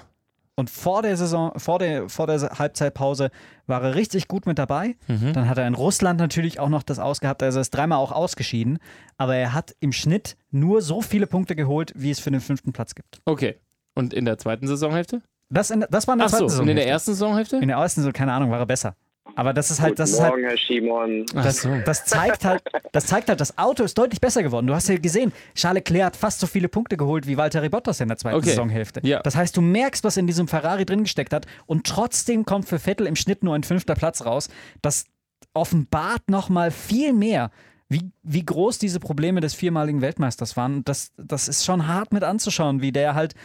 Und vor der Saison, vor der, vor der Halbzeitpause war er richtig gut mit dabei. Mhm. Dann hat er in Russland natürlich auch noch das ausgehabt, also er ist dreimal auch ausgeschieden. Aber er hat im Schnitt nur so viele Punkte geholt, wie es für den fünften Platz gibt. Okay. Und in der zweiten Saisonhälfte? Das, in, das war in der Ach so, zweiten und Saison. in der ersten Saisonhälfte? in der ersten Saison, keine Ahnung, war er besser. Aber das ist halt, Guten das ist halt, Morgen, Herr Schimon. Das, so. das, zeigt halt, das zeigt halt, das Auto ist deutlich besser geworden. Du hast ja gesehen, Charles Leclerc hat fast so viele Punkte geholt wie Valtteri Bottas in der zweiten Okay. Saisonhälfte. Ja. Das heißt, du merkst, was in diesem Ferrari drin gesteckt hat und trotzdem kommt für Vettel im Schnitt nur ein fünfter Platz raus. Das offenbart nochmal viel mehr, wie, wie groß diese Probleme des viermaligen Weltmeisters waren. Das, das ist schon hart mit anzuschauen, wie der halt.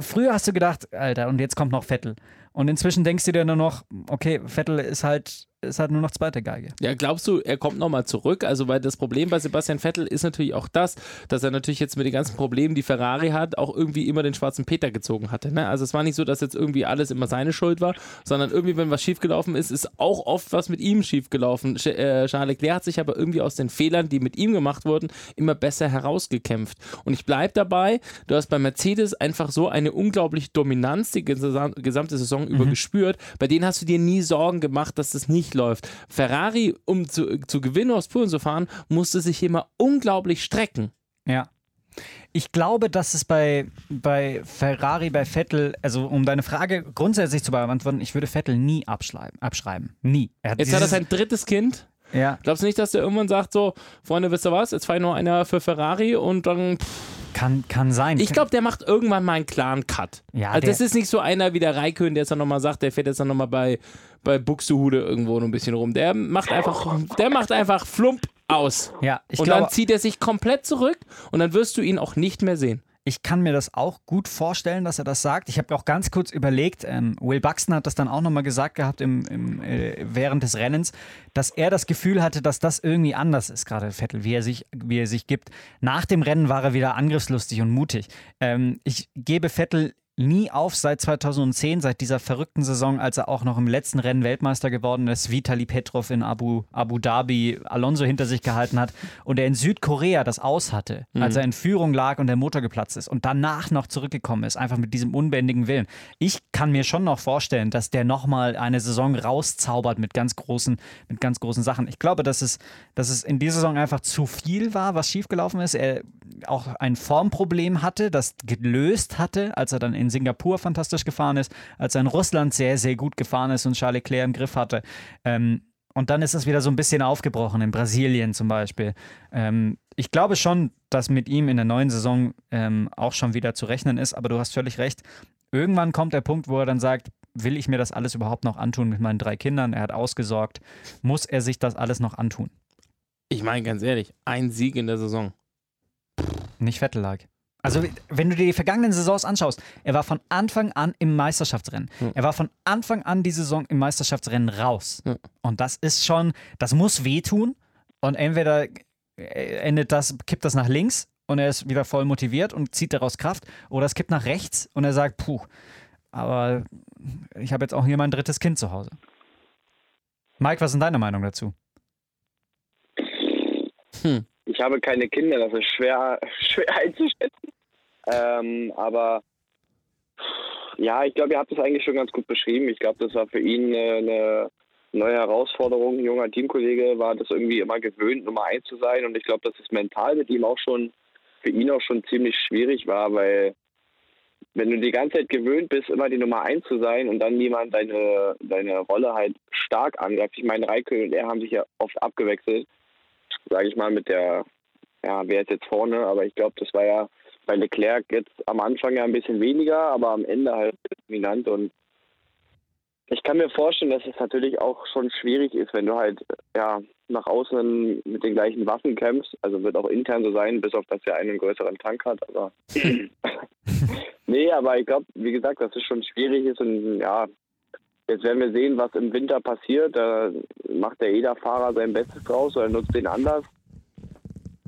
Früher hast du gedacht, Alter, und jetzt kommt noch Vettel. Und inzwischen denkst du dir nur noch, okay, Vettel ist halt, ist halt nur noch zweite Geige. Ja, glaubst du, er kommt nochmal zurück? Also, weil das Problem bei Sebastian Vettel ist natürlich auch das, dass er natürlich jetzt mit den ganzen Problemen, die Ferrari hat, auch irgendwie immer den schwarzen Peter gezogen hatte. Ne? Also, es war nicht so, dass jetzt irgendwie alles immer seine Schuld war, sondern irgendwie, wenn was schiefgelaufen ist, ist auch oft was mit ihm schiefgelaufen. Sch äh, Charles Leclerc hat sich aber irgendwie aus den Fehlern, die mit ihm gemacht wurden, immer besser herausgekämpft. Und ich bleibe dabei, du hast bei Mercedes einfach so eine unglaubliche Dominanz die gesam- gesamte Saison über gespürt. Bei denen hast du dir nie Sorgen gemacht, dass das nicht läuft. Ferrari, um zu, zu gewinnen, aus Polen zu fahren, musste sich immer unglaublich strecken. Ja. Ich glaube, dass es bei, bei Ferrari, bei Vettel, also um deine Frage grundsätzlich zu beantworten, ich würde Vettel nie abschreiben. abschreiben. Nie. Er Jetzt hat er sein drittes Kind. Ja, Glaubst du nicht, dass der irgendwann sagt, so, Freunde, wisst ihr was, jetzt fahre ich noch einer für Ferrari und dann. Pff, kann, kann sein. ich glaube, der macht irgendwann mal einen klaren Cut. Ja, also, das ist nicht so einer wie der Raikön, der jetzt dann nochmal sagt, der fährt jetzt dann nochmal bei, bei Buxtehude irgendwo noch ein bisschen rum. Der macht einfach, der macht einfach flump aus. Ja, ich und glaube- dann zieht er sich komplett zurück und dann wirst du ihn auch nicht mehr sehen. Ich kann mir das auch gut vorstellen, dass er das sagt. Ich habe auch ganz kurz überlegt, ähm, Will Buxton hat das dann auch nochmal gesagt gehabt im, im, äh, während des Rennens, dass er das Gefühl hatte, dass das irgendwie anders ist, gerade Vettel, wie er, sich, wie er sich gibt. Nach dem Rennen war er wieder angriffslustig und mutig. Ähm, ich gebe Vettel nie auf seit 2010, seit dieser verrückten Saison, als er auch noch im letzten Rennen Weltmeister geworden ist, Vitali Petrov in Abu, Abu Dhabi Alonso hinter sich gehalten hat und er in Südkorea das aus hatte, mhm. als er in Führung lag und der Motor geplatzt ist und danach noch zurückgekommen ist, einfach mit diesem unbändigen Willen. Ich kann mir schon noch vorstellen, dass der nochmal eine Saison rauszaubert mit ganz großen, mit ganz großen Sachen. Ich glaube, dass es, dass es in dieser Saison einfach zu viel war, was schiefgelaufen ist. Er auch ein Formproblem hatte, das gelöst hatte, als er dann in Singapur fantastisch gefahren ist, als er in Russland sehr, sehr gut gefahren ist und Charles Leclerc im Griff hatte. Ähm, und dann ist es wieder so ein bisschen aufgebrochen, in Brasilien zum Beispiel. Ähm, ich glaube schon, dass mit ihm in der neuen Saison ähm, auch schon wieder zu rechnen ist, aber du hast völlig recht. Irgendwann kommt der Punkt, wo er dann sagt, will ich mir das alles überhaupt noch antun mit meinen drei Kindern? Er hat ausgesorgt. Muss er sich das alles noch antun? Ich meine ganz ehrlich, ein Sieg in der Saison. Nicht Vettel lag. Also, wenn du dir die vergangenen Saisons anschaust, er war von Anfang an im Meisterschaftsrennen. Hm. Er war von Anfang an die Saison im Meisterschaftsrennen raus. Hm. Und das ist schon, das muss wehtun. Und entweder endet das, kippt das nach links und er ist wieder voll motiviert und zieht daraus Kraft, oder es kippt nach rechts und er sagt, puh, aber ich habe jetzt auch hier mein drittes Kind zu Hause. Mike, was ist deine Meinung dazu? Hm. Ich habe keine Kinder, das ist schwer, schwer einzuschätzen. Ähm, aber ja, ich glaube, ihr habt es eigentlich schon ganz gut beschrieben. Ich glaube, das war für ihn eine, eine neue Herausforderung. Ein junger Teamkollege war das irgendwie immer gewöhnt, Nummer eins zu sein. Und ich glaube, dass es mental mit ihm auch schon, für ihn auch schon ziemlich schwierig war, weil wenn du die ganze Zeit gewöhnt bist, immer die Nummer eins zu sein und dann jemand deine, deine Rolle halt stark angreift. Ich meine, Reike und er haben sich ja oft abgewechselt sage ich mal, mit der, ja, wer ist jetzt vorne, aber ich glaube, das war ja bei Leclerc jetzt am Anfang ja ein bisschen weniger, aber am Ende halt dominant und ich kann mir vorstellen, dass es natürlich auch schon schwierig ist, wenn du halt ja nach außen mit den gleichen Waffen kämpfst. Also wird auch intern so sein, bis auf dass er einen größeren Tank hat. Aber nee, aber ich glaube, wie gesagt, dass es schon schwierig ist und ja, Jetzt werden wir sehen, was im Winter passiert. Da macht der EDA-Fahrer sein Bestes draus oder nutzt den anders.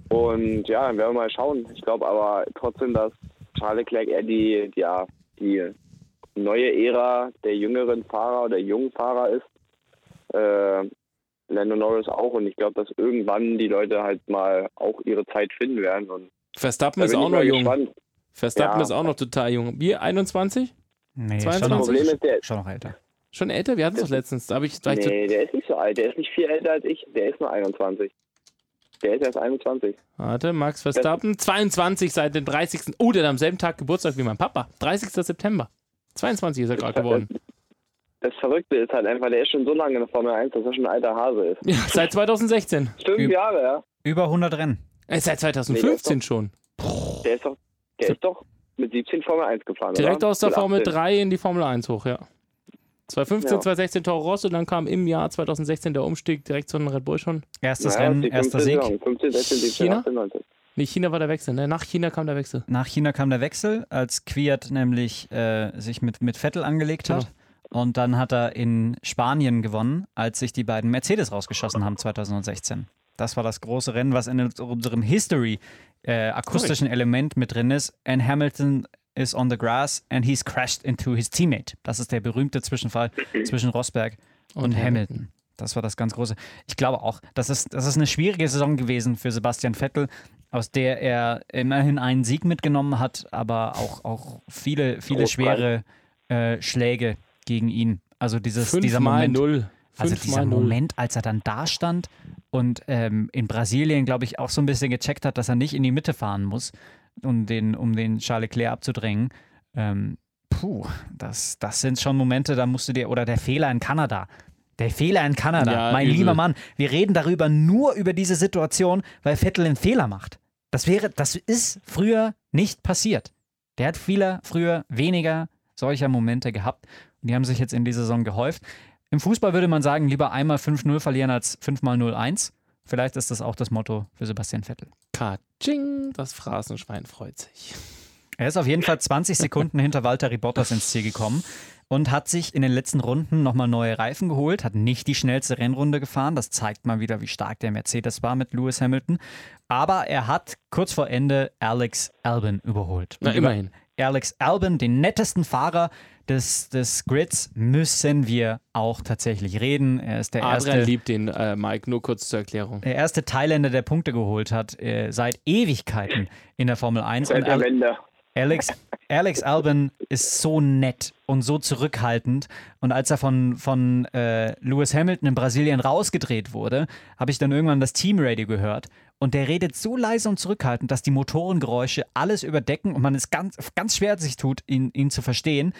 Und ja, dann werden wir mal schauen. Ich glaube aber trotzdem, dass Charles Leclerc eher die, die, ja, die neue Ära der jüngeren Fahrer oder jungen Fahrer ist. Äh, Lando Norris auch. Und ich glaube, dass irgendwann die Leute halt mal auch ihre Zeit finden werden. Und Verstappen ist auch noch jung. Gespannt. Verstappen ja. ist auch noch total jung. Wir 21? Nee, 22? Schon noch, Problem ist, der, schon noch älter. Schon älter? Wir hatten es doch letztens. Da ich, nee, der ist nicht so alt. Der ist nicht viel älter als ich. Der ist nur 21. Der ist erst 21. Warte, Max Verstappen. 22 seit dem 30. Oh, der hat am selben Tag Geburtstag wie mein Papa. 30. September. 22 ist er gerade geworden. Das Verrückte ist halt einfach, der ist schon so lange in der Formel 1, dass er schon ein alter Hase ist. Ja, seit 2016. Fünf Jahre, ja. Über 100 Rennen. Äh, seit 2015 nee, doch, schon. Der ist doch, der ist doch mit 17 Formel 1 gefahren. Direkt oder? aus der Formel 3 in die Formel 1 hoch, ja. 2015, ja. 2016 Toro Rosso, dann kam im Jahr 2016 der Umstieg direkt zu den Red Bull schon. Erstes naja, Rennen, erster Sieg. 15, 16, 17, China? 18, 19. Nee, China war der Wechsel, ne? Nach China kam der Wechsel. Nach China kam der Wechsel, als Quiert nämlich äh, sich mit, mit Vettel angelegt hat. Genau. Und dann hat er in Spanien gewonnen, als sich die beiden Mercedes rausgeschossen haben 2016. Das war das große Rennen, was in unserem History äh, akustischen Element mit drin ist. And Hamilton is on the grass and he's crashed into his teammate. Das ist der berühmte Zwischenfall zwischen Rosberg und, und Hamilton. Das war das ganz große. Ich glaube auch, das ist, das ist eine schwierige Saison gewesen für Sebastian Vettel, aus der er immerhin einen Sieg mitgenommen hat, aber auch, auch viele, viele schwere äh, Schläge gegen ihn. Also dieses, Fünf dieser mal Moment. Null. also dieser Moment, als er dann da stand und ähm, in Brasilien, glaube ich, auch so ein bisschen gecheckt hat, dass er nicht in die Mitte fahren muss, um den, um den Charles Leclerc abzudrängen. Ähm, puh, das, das sind schon Momente, da musst du dir, oder der Fehler in Kanada. Der Fehler in Kanada, ja, mein übel. lieber Mann, wir reden darüber nur über diese Situation, weil Vettel einen Fehler macht. Das wäre, das ist früher nicht passiert. Der hat viele früher weniger solcher Momente gehabt und die haben sich jetzt in dieser Saison gehäuft. Im Fußball würde man sagen, lieber einmal 5-0 verlieren als 5 0-1. Vielleicht ist das auch das Motto für Sebastian Vettel. Katsching, das Phrasenschwein freut sich. Er ist auf jeden Fall 20 Sekunden hinter Walter Bottas ins Ziel gekommen und hat sich in den letzten Runden nochmal neue Reifen geholt, hat nicht die schnellste Rennrunde gefahren. Das zeigt mal wieder, wie stark der Mercedes war mit Lewis Hamilton. Aber er hat kurz vor Ende Alex Albon überholt. Na, immerhin. Alex Albon, den nettesten Fahrer des, des Grids, müssen wir auch tatsächlich reden. Er ist der Adrian erste. liebt den, äh, Mike, nur kurz zur Erklärung. Der erste Thailänder, der Punkte geholt hat, äh, seit Ewigkeiten in der Formel 1. Seit Und der Al Wende. Alex, Alex Albon ist so nett und so zurückhaltend. Und als er von, von äh, Lewis Hamilton in Brasilien rausgedreht wurde, habe ich dann irgendwann das Teamradio gehört. Und der redet so leise und zurückhaltend, dass die Motorengeräusche alles überdecken und man es ganz, ganz schwer sich tut, ihn, ihn zu verstehen.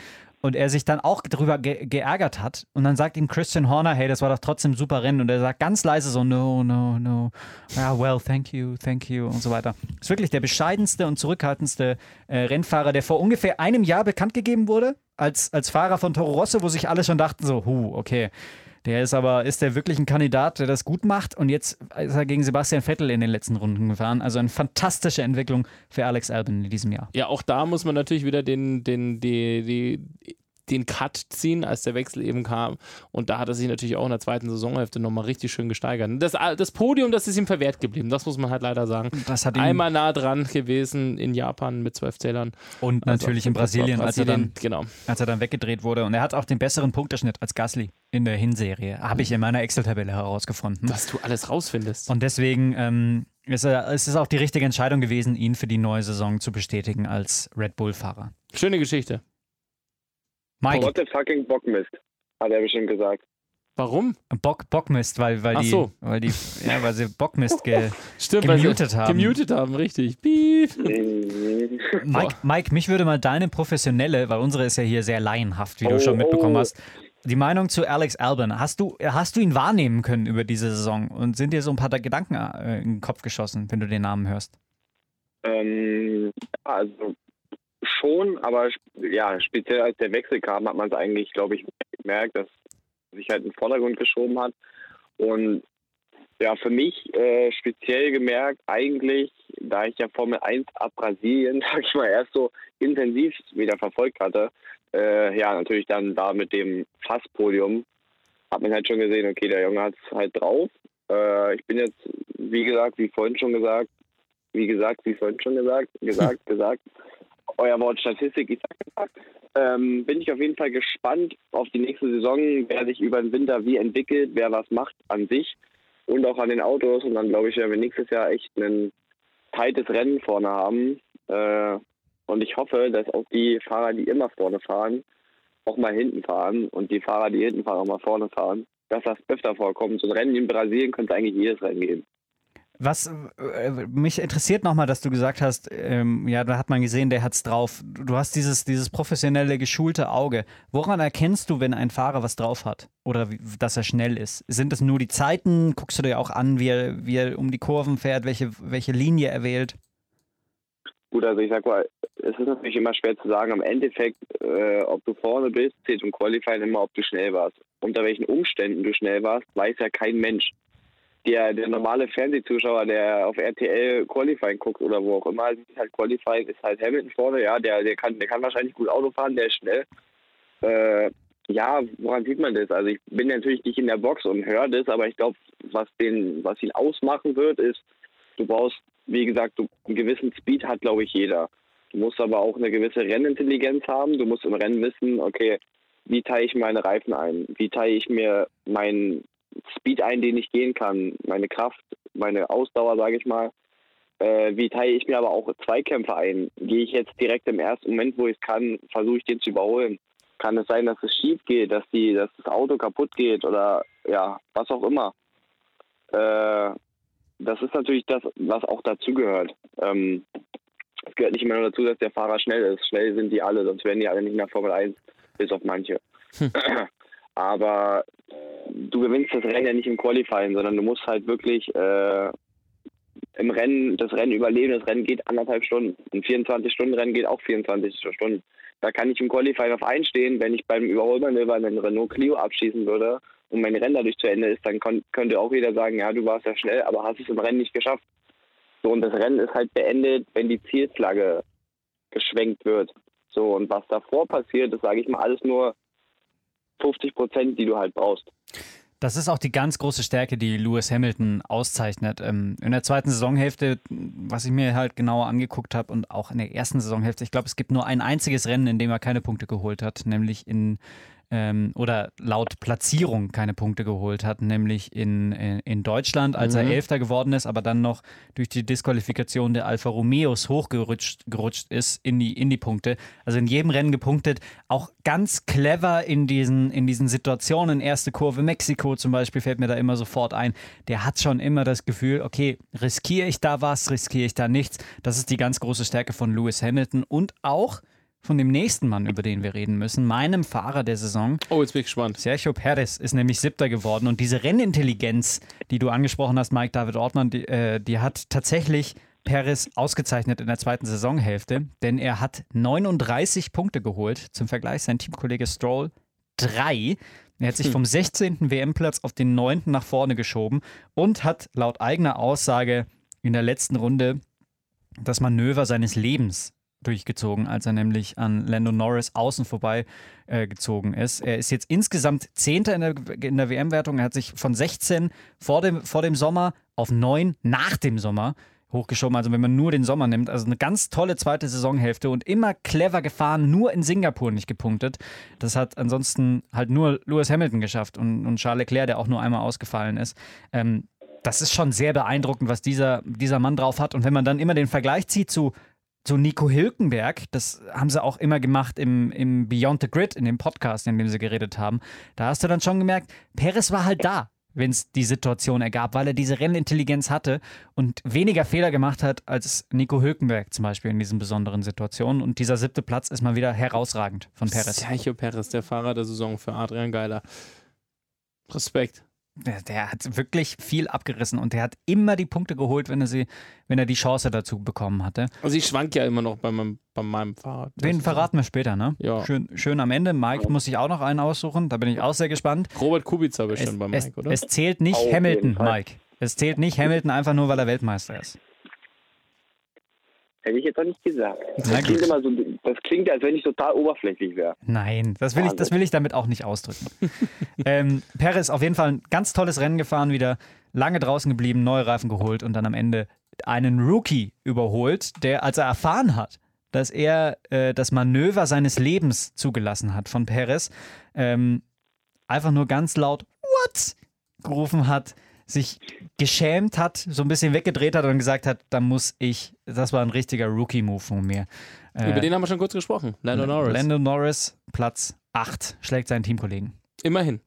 Und er sich dann auch darüber ge geärgert hat. Und dann sagt ihm Christian Horner, hey, das war doch trotzdem super Rennen. Und er sagt ganz leise so, no, no, no. Ja, well, thank you, thank you und so weiter. Ist wirklich der bescheidenste und zurückhaltendste äh, Rennfahrer, der vor ungefähr einem Jahr bekannt gegeben wurde, als, als Fahrer von Toro Rosso, wo sich alle schon dachten so, hu, okay. Der ist aber, ist der wirklich ein Kandidat, der das gut macht? Und jetzt ist er gegen Sebastian Vettel in den letzten Runden gefahren. Also eine fantastische Entwicklung für Alex Albon in diesem Jahr. Ja, auch da muss man natürlich wieder den, den, die, die, den Cut ziehen, als der Wechsel eben kam. Und da hat er sich natürlich auch in der zweiten Saisonhälfte nochmal richtig schön gesteigert. Das, das Podium, das ist ihm verwehrt geblieben, das muss man halt leider sagen. Das hat Einmal nah dran gewesen in Japan mit zwölf Zählern. und Also, natürlich in Brasilien, als er, dann, Genau. als er dann weggedreht wurde. Und er hat auch den besseren Punkteschnitt als Gasly in der Hinserie. Habe ich in meiner Excel-Tabelle herausgefunden. Dass du alles rausfindest. Und deswegen ähm, ist es ist auch die richtige Entscheidung gewesen, ihn für die neue Saison zu bestätigen als Red Bull-Fahrer. Schöne Geschichte. Mike, What the fucking Bockmist, hat er bestimmt gesagt. Warum? Bock, Bockmist, weil, weil, Ach die, so. weil, die, ja, weil sie Bockmist ge Stimmt, weil sie Gemutet haben. Gemutet haben, richtig. Mhm. Mike, Mike, mich würde mal deine professionelle, weil unsere ist ja hier sehr laienhaft, wie du Oh, schon mitbekommen oh. hast. Die Meinung zu Alex Albon, hast du, hast du ihn wahrnehmen können über diese Saison und sind dir so ein paar Gedanken äh, in den Kopf geschossen, wenn du den Namen hörst? Ähm, also schon, aber ja, speziell als der Wechsel kam, hat man es eigentlich, glaube ich, gemerkt, dass sich halt in den Vordergrund geschoben hat. Und ja, für mich äh, speziell gemerkt, eigentlich, da ich ja Formel 1 ab Brasilien, sag ich mal, erst so intensiv wieder verfolgt hatte, äh, ja, natürlich dann da mit dem Fasspodium, hat man halt schon gesehen, okay, der Junge hat es halt drauf. Äh, ich bin jetzt, wie gesagt, wie vorhin schon gesagt, wie gesagt, wie vorhin schon gesagt, gesagt, gesagt, euer Wort Statistik, ich sag ähm, bin ich auf jeden Fall gespannt auf die nächste Saison, wer sich über den Winter wie entwickelt, wer was macht an sich und auch an den Autos. Und dann glaube ich, werden wir nächstes Jahr echt ein tightes Rennen vorne haben. Äh, und ich hoffe, dass auch die Fahrer, die immer vorne fahren, auch mal hinten fahren und die Fahrer, die hinten fahren, auch mal vorne fahren. Dass das öfter vorkommt. So ein Rennen in Brasilien könnte eigentlich jedes Rennen geben. Was äh, mich interessiert nochmal, dass du gesagt hast, ähm, ja, da hat man gesehen, der hat's drauf. Du hast dieses, dieses professionelle, geschulte Auge. Woran erkennst du, wenn ein Fahrer was drauf hat? Oder wie, dass er schnell ist? Sind es nur die Zeiten? Guckst du dir auch an, wie er, wie er um die Kurven fährt, welche, welche Linie er wählt? Gut, also ich sag mal, es ist natürlich immer schwer zu sagen, am Endeffekt, äh, ob du vorne bist, zählt im Qualifying immer, ob du schnell warst. Unter welchen Umständen du schnell warst, weiß ja kein Mensch. Der, der normale Fernsehzuschauer, der auf RTL Qualifying guckt oder wo auch immer, sieht halt Qualifying, ist halt Hamilton vorne, ja, der, der kann, der kann wahrscheinlich gut Auto fahren, der ist schnell. Äh, ja, woran sieht man das? Also ich bin natürlich nicht in der Box und höre das, aber ich glaube, was den, was ihn ausmachen wird, ist, du brauchst, wie gesagt, du, einen gewissen Speed hat, glaube ich, jeder. Du musst aber auch eine gewisse Rennintelligenz haben. Du musst im Rennen wissen, okay, wie teile ich meine Reifen ein? Wie teile ich mir meinen Speed ein, den ich gehen kann? Meine Kraft, meine Ausdauer, sage ich mal. Äh, wie teile ich mir aber auch Zweikämpfe ein? Gehe ich jetzt direkt im ersten Moment, wo ich es kann, versuche ich den zu überholen? Kann es sein, dass es schief geht, dass, die, dass das Auto kaputt geht oder ja, was auch immer? Äh, das ist natürlich das, was auch dazugehört. Ähm, es gehört nicht immer nur dazu, dass der Fahrer schnell ist. Schnell sind die alle, sonst wären die alle nicht nach Formel 1, bis auf manche. Aber du gewinnst das Rennen ja nicht im Qualifying, sondern du musst halt wirklich äh, im Rennen das Rennen überleben. Das Rennen geht anderthalb Stunden. Ein 24-Stunden-Rennen geht auch 24 Stunden. Da kann ich im Qualifying auf einstehen. Wenn ich beim Überholmanöver einen Renault Clio abschießen würde und mein Rennen dadurch zu Ende ist, dann könnte auch jeder sagen, ja, du warst ja schnell, aber hast es im Rennen nicht geschafft. So, und das Rennen ist halt beendet, wenn die Zielflagge geschwenkt wird. So, und was davor passiert, das sage ich mal alles nur 50 Prozent, die du halt brauchst. Das ist auch die ganz große Stärke, die Lewis Hamilton auszeichnet. Ähm, in der zweiten Saisonhälfte, was ich mir halt genauer angeguckt habe und auch in der ersten Saisonhälfte, ich glaube, es gibt nur ein einziges Rennen, in dem er keine Punkte geholt hat, nämlich in ähm, oder laut Platzierung keine Punkte geholt hat, nämlich in, in, in Deutschland, als mhm. er Elfter geworden ist, aber dann noch durch die Disqualifikation der Alfa Romeos hochgerutscht gerutscht ist in die, in die Punkte. Also in jedem Rennen gepunktet, auch ganz clever in diesen, in diesen Situationen. Erste Kurve Mexiko zum Beispiel fällt mir da immer sofort ein. Der hat schon immer das Gefühl, okay, riskiere ich da was, riskiere ich da nichts. Das ist die ganz große Stärke von Lewis Hamilton und auch von dem nächsten Mann, über den wir reden müssen, meinem Fahrer der Saison. Oh, jetzt bin ich gespannt. Sergio Perez ist nämlich Siebter geworden und diese Rennintelligenz, die du angesprochen hast, Mike David Ortmann, die, äh, die hat tatsächlich Perez ausgezeichnet in der zweiten Saisonhälfte, denn er hat 39 Punkte geholt. Zum Vergleich sein Teamkollege Stroll drei. Er hat sich hm. vom 16. WM-Platz auf den 9. nach vorne geschoben und hat laut eigener Aussage in der letzten Runde das Manöver seines Lebens durchgezogen, als er nämlich an Lando Norris außen vorbei äh, gezogen ist. Er ist jetzt insgesamt Zehnter in der, in der WM-Wertung. Er hat sich von 16 vor dem, vor dem Sommer auf 9 nach dem Sommer hochgeschoben. Also wenn man nur den Sommer nimmt. Also eine ganz tolle zweite Saisonhälfte und immer clever gefahren, nur in Singapur nicht gepunktet. Das hat ansonsten halt nur Lewis Hamilton geschafft und, und Charles Leclerc, der auch nur einmal ausgefallen ist. Ähm, das ist schon sehr beeindruckend, was dieser, dieser Mann drauf hat. Und wenn man dann immer den Vergleich zieht zu so Nico Hülkenberg, das haben sie auch immer gemacht im, im Beyond the Grid, in dem Podcast, in dem sie geredet haben. Da hast du dann schon gemerkt, Perez war halt da, wenn es die Situation ergab, weil er diese Rennintelligenz hatte und weniger Fehler gemacht hat als Nico Hülkenberg zum Beispiel in diesen besonderen Situationen. Und dieser siebte Platz ist mal wieder herausragend von Perez. Sergio Perez, der Fahrer der Saison für Adrian Geiler. Respekt. Der, der, hat wirklich viel abgerissen und der hat immer die Punkte geholt, wenn er sie, wenn er die Chance dazu bekommen hatte. Also ich schwank ja immer noch bei meinem, bei meinem Fahrrad. Den verraten wir später, ne? Ja. Schön, schön am Ende. Mike muss sich auch noch einen aussuchen, da bin ich auch sehr gespannt. Robert Kubica bestimmt es, bei Mike, es, oder? Es zählt nicht Auf Hamilton, Mike. Es zählt nicht Hamilton einfach nur, weil er Weltmeister ist. Hätte ich jetzt auch nicht gesagt. Das klingt, immer so, das klingt, als wenn ich total oberflächlich wäre. Nein, das will, ich, das will ich damit auch nicht ausdrücken. ähm, Perez auf jeden Fall ein ganz tolles Rennen gefahren wieder, lange draußen geblieben, neue Reifen geholt und dann am Ende einen Rookie überholt, der, als er erfahren hat, dass er äh, das Manöver seines Lebens zugelassen hat von Perez, ähm, einfach nur ganz laut What gerufen hat sich geschämt hat, so ein bisschen weggedreht hat und gesagt hat, da muss ich, das war ein richtiger Rookie-Move von mir. Äh, Über den haben wir schon kurz gesprochen. Lando Norris. Lando Norris, Platz 8, schlägt seinen Teamkollegen. Immerhin.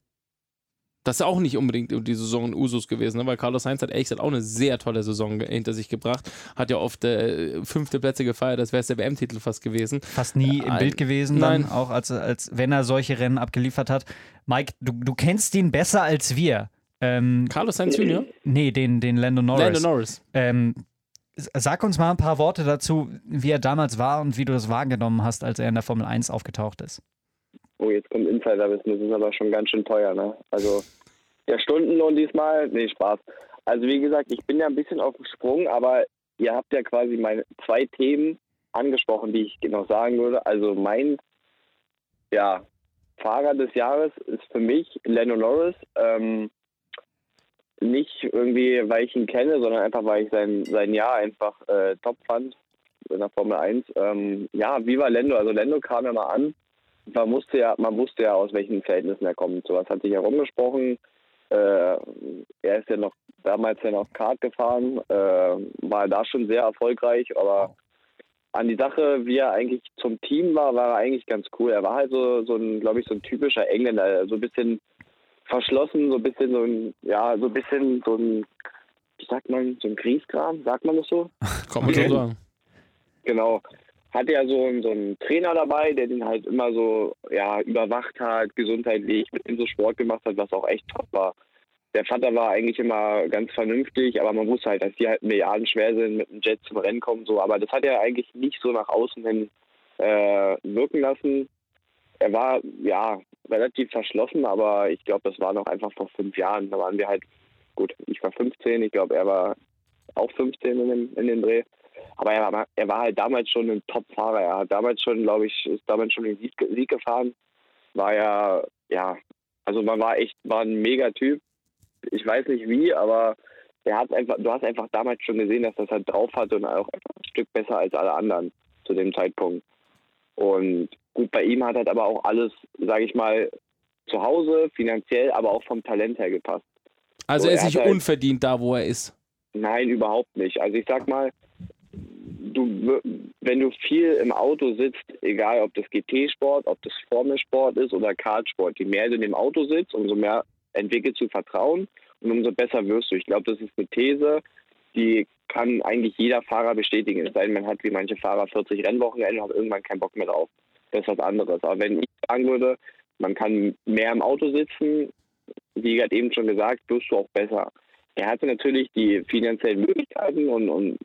Das ist auch nicht unbedingt die Saison in Usus gewesen, ne? weil Carlos Sainz hat ehrlich gesagt auch eine sehr tolle Saison hinter sich gebracht. Hat ja oft äh, fünfte Plätze gefeiert, das wäre der WM-Titel fast gewesen. Fast nie im äh, Bild gewesen, nein. Dann, auch als, als wenn er solche Rennen abgeliefert hat. Mike, du, du kennst ihn besser als wir. Ähm, Carlos Sainz Jr.? Nee, den, den Lando Norris. Lando Norris. Ähm, sag uns mal ein paar Worte dazu, wie er damals war und wie du das wahrgenommen hast, als er in der Formel 1 aufgetaucht ist. Oh, jetzt kommt Insiderwissen, das ist aber schon ganz schön teuer, ne? Also, der Stundenlohn diesmal, nee, Spaß. Also, wie gesagt, ich bin ja ein bisschen auf dem Sprung, aber ihr habt ja quasi meine zwei Themen angesprochen, die ich noch sagen würde. Also, mein, ja, Fahrer des Jahres ist für mich Lando Norris. Ähm, nicht irgendwie, weil ich ihn kenne, sondern einfach, weil ich sein, sein Jahr einfach äh, top fand in der Formel 1. Ähm, ja, wie war Lendo? Also Lendo kam ja mal an. Man wusste ja, man wusste ja, aus welchen Verhältnissen er kommt. Sowas hat sich herumgesprochen. Äh, er ist ja noch damals ja noch Kart gefahren, äh, war da schon sehr erfolgreich, aber an die Sache, wie er eigentlich zum Team war, war er eigentlich ganz cool. Er war halt so, so ein, glaube ich, so ein typischer Engländer, so ein bisschen verschlossen, so ein bisschen so ein, ja, so ein bisschen so ein, wie sagt man, so ein Kriegskram, sagt man das so? Kann man so sagen. Genau. Hatte ja so, so einen Trainer dabei, der den halt immer so, ja, überwacht hat, gesundheitlich, mit ihm so Sport gemacht hat, was auch echt top war. Der Vater war eigentlich immer ganz vernünftig, aber man wusste halt, dass die halt Milliarden schwer sind, mit dem Jet zum Rennen kommen, so. Aber das hat er eigentlich nicht so nach außen hin äh, wirken lassen. Er war, ja, relativ verschlossen, aber ich glaube, das war noch einfach vor fünf Jahren. Da waren wir halt, gut, ich war 15, ich glaube, er war auch 15 in dem, in dem Dreh. Aber er war, er war halt damals schon ein Top-Fahrer. Er hat damals schon, glaube ich, ist damals schon den Sieg, Sieg gefahren. War ja, ja, also man war echt, war ein mega Typ. Ich weiß nicht wie, aber er hat einfach, du hast einfach damals schon gesehen, dass das halt drauf hatte und auch ein Stück besser als alle anderen zu dem Zeitpunkt. Und gut, bei ihm hat halt aber auch alles, sage ich mal, zu Hause, finanziell, aber auch vom Talent her gepasst. Also so, er ist nicht halt, unverdient da, wo er ist. Nein, überhaupt nicht. Also ich sag mal, du, wenn du viel im Auto sitzt, egal ob das GT-Sport, ob das Formelsport ist oder Kartsport, je mehr du in dem Auto sitzt, umso mehr entwickelst du Vertrauen und umso besser wirst du. Ich glaube, das ist eine These, die kann eigentlich jeder Fahrer bestätigen. Es sei denn, man hat wie manche Fahrer 40 Rennwochenende und hat irgendwann keinen Bock mehr drauf. Das ist was anderes. Aber wenn ich sagen würde, man kann mehr im Auto sitzen, wie gerade eben schon gesagt, wirst du auch besser. Er hatte natürlich die finanziellen Möglichkeiten und, und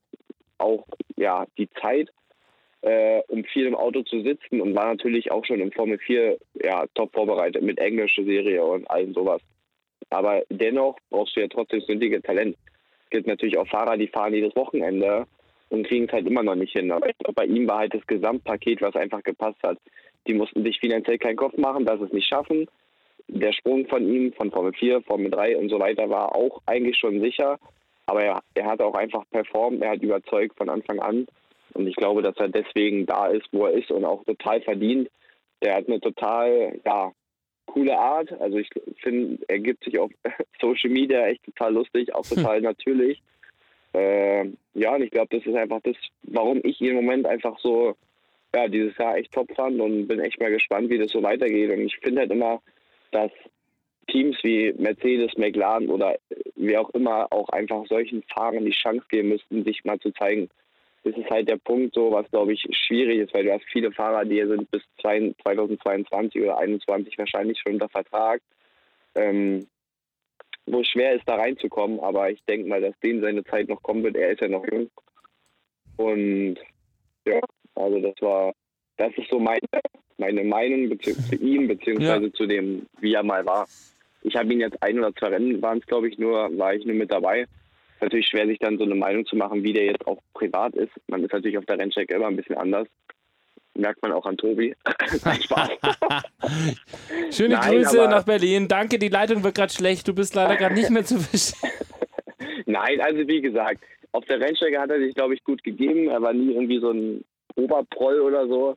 auch ja, die Zeit, äh, um viel im Auto zu sitzen und war natürlich auch schon im Formel 4 ja, top vorbereitet mit englischer Serie und allem sowas. Aber dennoch brauchst du ja trotzdem nötige Talent. Es gibt natürlich auch Fahrer, die fahren jedes Wochenende und kriegen es halt immer noch nicht hin. Aber ich glaube, bei ihm war halt das Gesamtpaket, was einfach gepasst hat. Die mussten sich finanziell keinen Kopf machen, dass es nicht schaffen. Der Sprung von ihm, von Formel 4, Formel 3 und so weiter, war auch eigentlich schon sicher. Aber er, er hat auch einfach performt, er hat überzeugt von Anfang an. Und ich glaube, dass er deswegen da ist, wo er ist und auch total verdient. Der hat eine total, ja, coole Art. Also ich finde, er gibt sich auf Social Media echt total lustig, auch total natürlich. Äh, ja, und ich glaube, das ist einfach das, warum ich im Moment einfach so, ja, dieses Jahr echt top fand und bin echt mal gespannt, wie das so weitergeht. Und ich finde halt immer, dass Teams wie Mercedes, McLaren oder wie auch immer auch einfach solchen Fahrern die Chance geben müssten, sich mal zu zeigen. Das ist halt der Punkt, so was glaube ich schwierig ist, weil du hast viele Fahrer, die sind bis 2022 oder 2021 wahrscheinlich schon unter Vertrag, ähm, wo es schwer ist, da reinzukommen. Aber ich denke mal, dass denen seine Zeit noch kommen wird. Er ist ja noch jung. Und ja, also das war, das ist so meine, meine Meinung zu ihm, beziehungsweise ja. zu dem, wie er mal war. Ich habe ihn jetzt ein oder zwei Rennen waren es, glaube ich, nur, war ich nur mit dabei. Ist natürlich schwer, sich dann so eine Meinung zu machen, wie der jetzt auch privat ist. Man ist natürlich auf der Rennstrecke immer ein bisschen anders. Merkt man auch an Tobi. Schöne Nein, Grüße nach Berlin. Danke, die Leitung wird gerade schlecht. Du bist leider gerade nicht mehr zu verstehen. Nein, also wie gesagt, auf der Rennstrecke hat er sich, glaube ich, gut gegeben. Er war nie irgendwie so ein Oberproll oder so.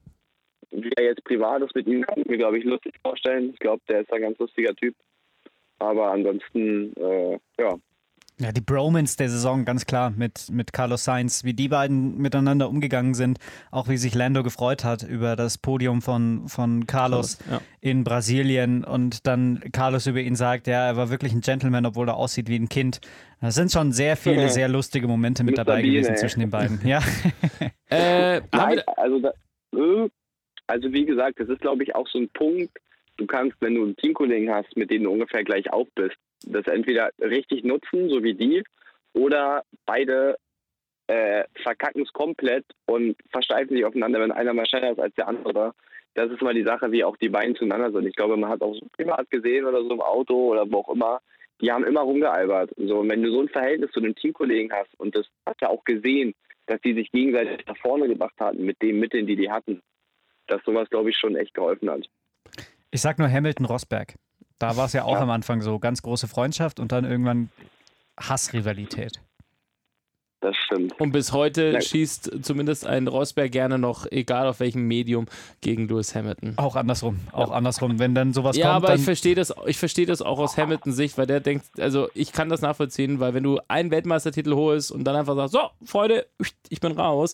Wie er jetzt privat ist mit ihm, kann ich mir, glaube ich, lustig vorstellen. Ich glaube, der ist ein ganz lustiger Typ. Aber ansonsten, äh, ja. Ja, die Bromance der Saison, ganz klar, mit, mit Carlos Sainz, wie die beiden miteinander umgegangen sind, auch wie sich Lando gefreut hat über das Podium von, von Carlos ja. in Brasilien und dann Carlos über ihn sagt, ja, er war wirklich ein Gentleman, obwohl er aussieht wie ein Kind. Da sind schon sehr viele, sehr lustige Momente mit dabei gewesen ey. zwischen den beiden. Ja. äh, Nein, also, da, also wie gesagt, das ist, glaube ich, auch so ein Punkt, du kannst, wenn du einen Teamkollegen hast, mit dem du ungefähr gleich auf bist, das entweder richtig nutzen, so wie die, oder beide äh, verkacken es komplett und versteifen sich aufeinander, wenn einer mal schneller ist als der andere. Das ist mal die Sache, wie auch die beiden zueinander sind. Ich glaube, man hat auch so privat gesehen oder so im Auto oder wo auch immer, die haben immer rumgealbert. So, und wenn du so ein Verhältnis zu einem Teamkollegen hast und das hast du auch gesehen, dass die sich gegenseitig nach vorne gebracht hatten mit den Mitteln, die die hatten, dass sowas, glaube ich, schon echt geholfen hat. Ich sag nur Hamilton-Rosberg. Da war es ja auch ja. am Anfang so ganz große Freundschaft und dann irgendwann Hassrivalität. Das stimmt. Und bis heute Nein. schießt zumindest ein Rosberg gerne noch, egal auf welchem Medium, gegen Lewis Hamilton. Auch andersrum, auch ja. andersrum. Wenn dann sowas ja, kommt. Ja, aber ich verstehe das, ich verstehe das auch aus Hamiltons Sicht, weil der denkt, also ich kann das nachvollziehen, weil wenn du einen Weltmeistertitel holst und dann einfach sagst, so, Freunde, ich bin raus,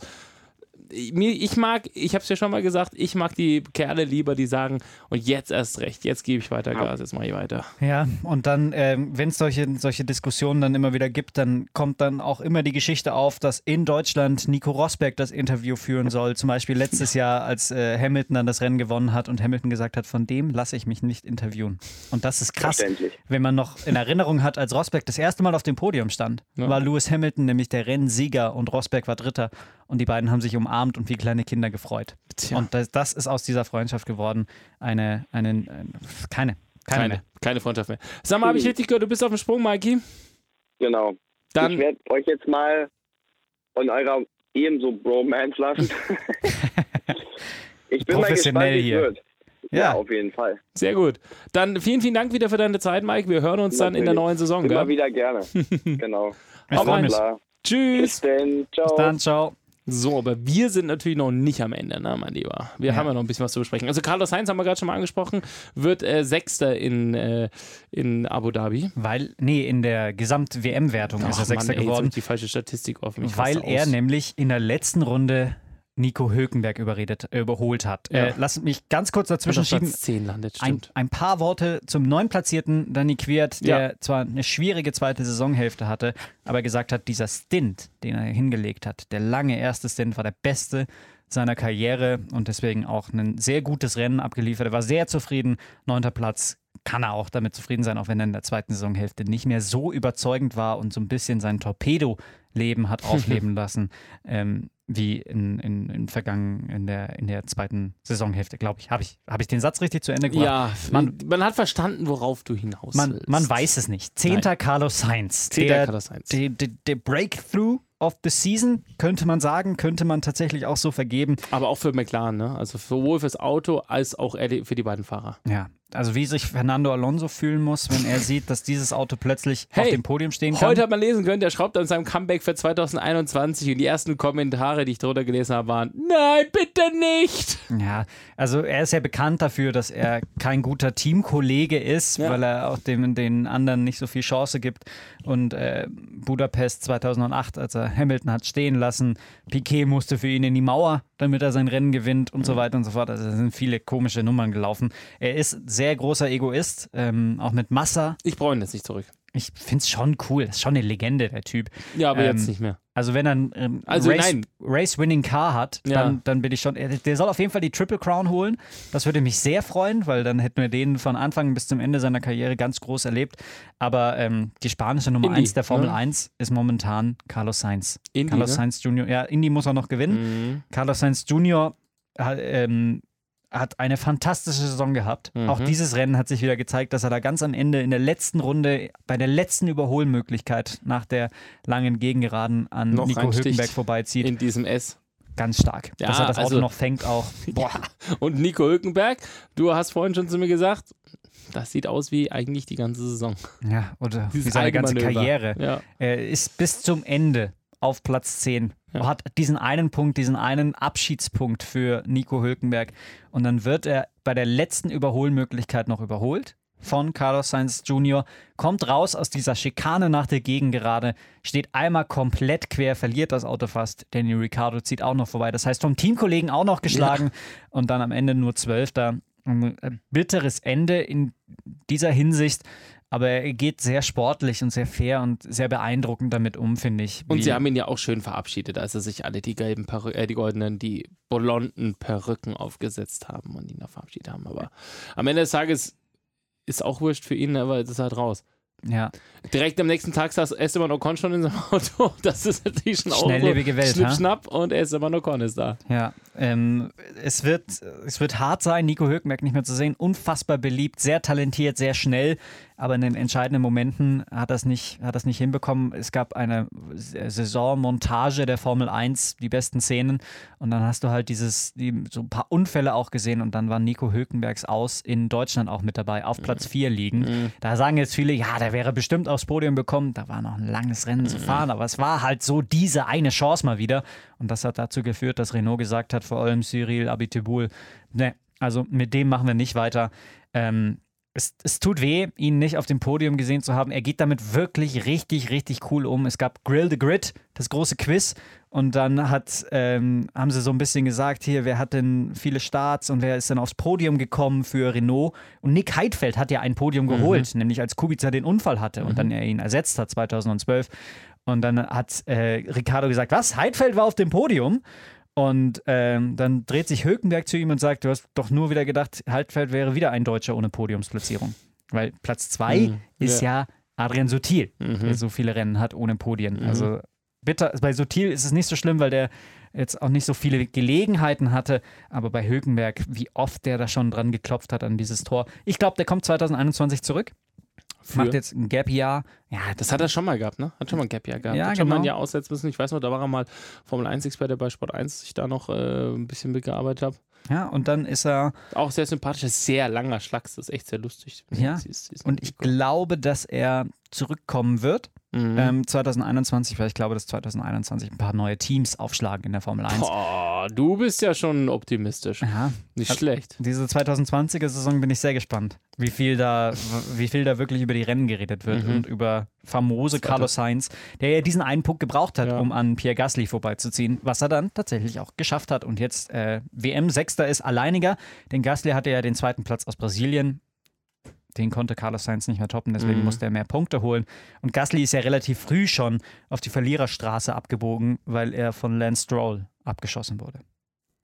ich mag, ich habe es ja schon mal gesagt, ich mag die Kerle lieber, die sagen, und jetzt erst recht, jetzt gebe ich weiter Gas, jetzt mache ich weiter. Ja, und dann, ähm, wenn es solche, solche Diskussionen dann immer wieder gibt, dann kommt dann auch immer die Geschichte auf, dass in Deutschland Nico Rosberg das Interview führen soll. Zum Beispiel letztes Jahr, als äh, Hamilton dann das Rennen gewonnen hat und Hamilton gesagt hat, von dem lasse ich mich nicht interviewen. Und das ist krass, wenn man noch in Erinnerung hat, als Rosberg das erste Mal auf dem Podium stand, ja. war Lewis Hamilton nämlich der Rennsieger und Rosberg war Dritter. Und die beiden haben sich umarmt und wie kleine Kinder gefreut. Tja. Und das, das, ist aus dieser Freundschaft geworden eine, eine, eine keine, keine, keine, keine Freundschaft mehr. Sag mal, habe ich richtig gehört, du bist auf dem Sprung, Mikey? Genau. Dann, ich werde euch jetzt mal von eurer ebenso Bromance lassen. ich bin mal gespannt, wie wird. Ja, ja, auf jeden Fall. Sehr gut. Dann vielen, vielen Dank wieder für deine Zeit, Mike. Wir hören uns Natürlich. dann in der neuen Saison. Immer gell? wieder gerne. genau. Auf Tschüss. Bis dann. Ciao. Bis dann. Ciao. So, aber wir sind natürlich noch nicht am Ende, ne, mein Lieber. Wir ja. haben ja noch ein bisschen was zu besprechen. Also Carlos Heinz haben wir gerade schon mal angesprochen, wird äh, Sechster in, äh, in Abu Dhabi. Weil, nee, in der Gesamt-WM-Wertung ist er Sechster Mann, ey, geworden. die falsche Statistik offen. Weil er nämlich in der letzten Runde Nico Hülkenberg überredet, äh, überholt hat. Ja. Äh, lass mich ganz kurz dazwischen schieben. 10 landet, ein, ein, paar Worte zum neun Platzierten Danny Quiert, der ja. zwar eine schwierige zweite Saisonhälfte hatte, aber gesagt hat, dieser Stint, den er hingelegt hat, der lange erste Stint war der beste seiner Karriere und deswegen auch ein sehr gutes Rennen abgeliefert. Er war sehr zufrieden. Neunter Platz kann er auch damit zufrieden sein, auch wenn er in der zweiten Saisonhälfte nicht mehr so überzeugend war und so ein bisschen sein Torpedo-Leben hat aufleben lassen. Ähm, wie in, in, in, vergangen, in, der, in der zweiten Saisonhälfte, glaube ich. Habe ich, hab ich den Satz richtig zu Ende gebracht? Ja, man, man hat verstanden, worauf du hinaus man, willst. Man weiß es nicht. Zehnter Carlos Sainz. Zehnter der, Carlos Sainz. Der, der, der Breakthrough of the Season, könnte man sagen, könnte man tatsächlich auch so vergeben. Aber auch für McLaren, ne? Also sowohl fürs Auto als auch für die beiden Fahrer. Ja, also wie sich Fernando Alonso fühlen muss, wenn er sieht, dass dieses Auto plötzlich hey, auf dem Podium stehen kann. Heute hat man lesen können, der schraubt an seinem Comeback für 2021 und die ersten Kommentare, die ich drunter gelesen habe, waren, nein, bitte nicht. Ja, also er ist ja bekannt dafür, dass er kein guter Teamkollege ist, ja. weil er auch dem, den anderen nicht so viel Chance gibt. Und äh, Budapest 2008, als er Hamilton hat stehen lassen, Piquet musste für ihn in die Mauer, damit er sein Rennen gewinnt und mhm. so weiter und so fort. Also es sind viele komische Nummern gelaufen. Er ist sehr sehr großer Egoist, ähm, auch mit Massa. Ich brauche ihn jetzt nicht zurück. Ich finde es schon cool. Das ist schon eine Legende, der Typ. Ja, aber ähm, jetzt nicht mehr. Also, wenn er ein ähm, also, Race-Winning Race Car hat, dann, ja. dann bin ich schon. Der soll auf jeden Fall die Triple Crown holen. Das würde mich sehr freuen, weil dann hätten wir den von Anfang bis zum Ende seiner Karriere ganz groß erlebt. Aber ähm, die spanische Nummer 1 der Formel ne? 1 ist momentan Carlos Sainz. Indy, Carlos ne? Sainz Jr. Ja, Indy muss er noch gewinnen. Mhm. Carlos Sainz Jr. Ähm, hat eine fantastische Saison gehabt. Mhm. Auch dieses Rennen hat sich wieder gezeigt, dass er da ganz am Ende in der letzten Runde, bei der letzten Überholmöglichkeit nach der langen Gegengeraden an noch Nico Hülkenberg vorbeizieht. In diesem S. Ganz stark. Ja, dass er das also, Auto noch fängt auch. Boah. Ja. Und Nico Hülkenberg, du hast vorhin schon zu mir gesagt, das sieht aus wie eigentlich die ganze Saison. Ja, oder wie seine ganze Karriere. Ja. Er ist bis zum Ende auf Platz 10. Ja. Hat diesen einen Punkt, diesen einen Abschiedspunkt für Nico Hülkenberg. Und dann wird er bei der letzten Überholmöglichkeit noch überholt von Carlos Sainz Jr., kommt raus aus dieser Schikane nach der Gegengerade, steht einmal komplett quer, verliert das Auto fast. Danny Ricciardo zieht auch noch vorbei. Das heißt, vom Teamkollegen auch noch geschlagen ja. und dann am Ende nur Zwölfter. Ein bitteres Ende in dieser Hinsicht. Aber er geht sehr sportlich und sehr fair und sehr beeindruckend damit um, finde ich. Und sie haben ihn ja auch schön verabschiedet, als er sich alle die gelben Perü äh, die goldenen, die blonden Perücken aufgesetzt haben und ihn da verabschiedet haben. Aber am Ende des Tages ist auch wurscht für ihn, aber es ist halt raus. Ja. Direkt am nächsten Tag saß Esteban Ocon schon in seinem Auto. Das ist natürlich schon auch Schnelllebige Welt. Schnipp, schnapp und Esteban Ocon ist da. Ja, ähm, es, wird, es wird hart sein, Nico Hülkenberg nicht mehr zu sehen. Unfassbar beliebt, sehr talentiert, sehr schnell aber in den entscheidenden Momenten hat das nicht, hat das nicht hinbekommen. Es gab eine Saisonmontage der Formel 1, die besten Szenen, und dann hast du halt dieses, die, so ein paar Unfälle auch gesehen und dann war Nico Hülkenbergs aus in Deutschland auch mit dabei, auf Platz 4 mhm. liegen. Mhm. Da sagen jetzt viele, ja, der wäre bestimmt aufs Podium bekommen. Da war noch ein langes Rennen mhm. zu fahren, aber es war halt so diese eine Chance mal wieder. Und das hat dazu geführt, dass Renault gesagt hat, vor allem Cyril Abiteboul, ne, also mit dem machen wir nicht weiter. Ähm, es, es, tut weh, ihn nicht auf dem Podium gesehen zu haben. Er geht damit wirklich richtig, richtig cool um. Es gab Grill the Grid, das große Quiz. Und dann hat, ähm, haben sie so ein bisschen gesagt, hier, wer hat denn viele Starts und wer ist denn aufs Podium gekommen für Renault? Und Nick Heidfeld hat ja ein Podium mhm. geholt, mhm. nämlich als Kubica den Unfall hatte mhm. und dann er ihn ersetzt hat 2012. Und dann hat äh, Ricardo gesagt, was? Heidfeld war auf dem Podium? Und ähm, dann dreht sich Hülkenberg zu ihm und sagt, du hast doch nur wieder gedacht, Haltfeld wäre wieder ein Deutscher ohne Podiumsplatzierung. Weil Platz zwei mhm, ist ja. ja Adrian Sutil, mhm. der so viele Rennen hat ohne Podien. Mhm. Also bitter, bei Sutil ist es nicht so schlimm, weil der jetzt auch nicht so viele Gelegenheiten hatte, aber bei Hülkenberg, wie oft der da schon dran geklopft hat an dieses Tor. Ich glaube, der kommt 2021 zurück. Für? Macht jetzt ein Gap-Jahr. Ja, das hat er schon mal gehabt, ne? Hat schon mal ein Gap-Jahr gehabt. Ja, hat schon genau. mal ein Jahr aussetzen müssen. Ich weiß noch, da war er mal Formel 1-Experte bei Sport 1, ich da noch äh, ein bisschen mitgearbeitet habe. Ja, und dann ist er. Auch sehr sympathischer, sehr langer Schlags, das ist echt sehr lustig. Ja. Und ich glaube, dass er zurückkommen wird. Mhm. Ähm, 2021, weil ich glaube, dass 2021 ein paar neue Teams aufschlagen in der Formel 1. Boah, du bist ja schon optimistisch. Ja. Nicht also, schlecht. Diese 2020er Saison bin ich sehr gespannt, wie viel da, wie viel da wirklich über die Rennen geredet wird mhm. und über famose Carlos Sainz, der ja diesen einen Punkt gebraucht hat, ja. um an Pierre Gasly vorbeizuziehen, was er dann tatsächlich auch geschafft hat und jetzt äh, WM-Sechster ist alleiniger, denn Gasly hatte ja den zweiten Platz aus Brasilien den konnte Carlos Sainz nicht mehr toppen, deswegen mhm. musste er mehr Punkte holen. Und Gasly ist ja relativ früh schon auf die Verliererstraße abgebogen, weil er von Lance Stroll abgeschossen wurde.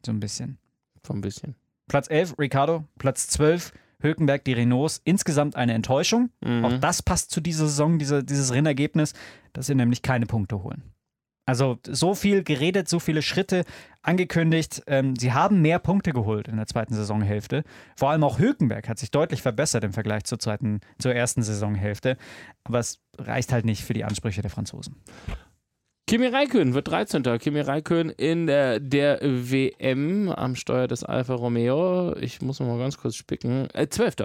So ein bisschen. So ein bisschen. Platz 11, Ricardo. Platz 12, Hülkenberg, die Renaults. Insgesamt eine Enttäuschung. Mhm. Auch das passt zu dieser Saison, diese, dieses Rennergebnis, dass sie nämlich keine Punkte holen. Also so viel geredet, so viele Schritte angekündigt. Ähm, sie haben mehr Punkte geholt in der zweiten Saisonhälfte. Vor allem auch Hülkenberg hat sich deutlich verbessert im Vergleich zur, zweiten, zur ersten Saisonhälfte. Aber es reicht halt nicht für die Ansprüche der Franzosen. Kimi Räikkönen wird 13. Kimi Räikkönen in der, der WM am Steuer des Alfa Romeo. Ich muss noch mal ganz kurz spicken. Äh, 12.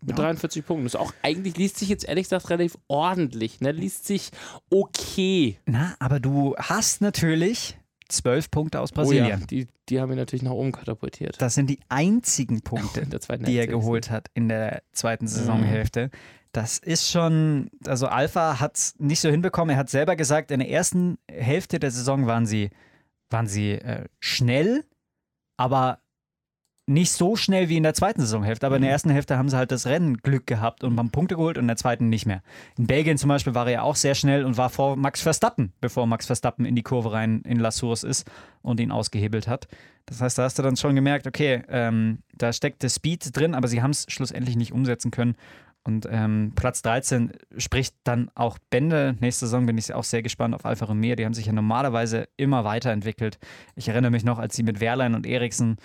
Mit ja. 43 Punkten. Das ist auch eigentlich liest sich jetzt ehrlich gesagt relativ ordentlich. Ne? Liest sich okay. Na, aber du hast natürlich zwölf Punkte aus Brasilien. Oh ja, die, die haben ihn natürlich nach oben katapultiert. Das sind die einzigen Punkte, die er geholt hat in der zweiten mhm. Saisonhälfte. Das ist schon, also Alpha hat es nicht so hinbekommen. Er hat selber gesagt, in der ersten Hälfte der Saison waren sie, waren sie äh, schnell, aber nicht so schnell wie in der zweiten Saisonhälfte, aber in der mhm. ersten Hälfte haben sie halt das Rennen Glück gehabt und haben Punkte geholt und in der zweiten nicht mehr. In Belgien zum Beispiel war er ja auch sehr schnell und war vor Max Verstappen, bevor Max Verstappen in die Kurve rein in La Source ist und ihn ausgehebelt hat. Das heißt, da hast du dann schon gemerkt, okay, ähm, da steckt der Speed drin, aber sie haben es schlussendlich nicht umsetzen können. Und ähm, Platz 13 spricht dann auch Bände. Nächste Saison bin ich auch sehr gespannt auf Alfa Romeo. Die haben sich ja normalerweise immer weiterentwickelt. Ich erinnere mich noch, als sie mit Wehrlein und Eriksen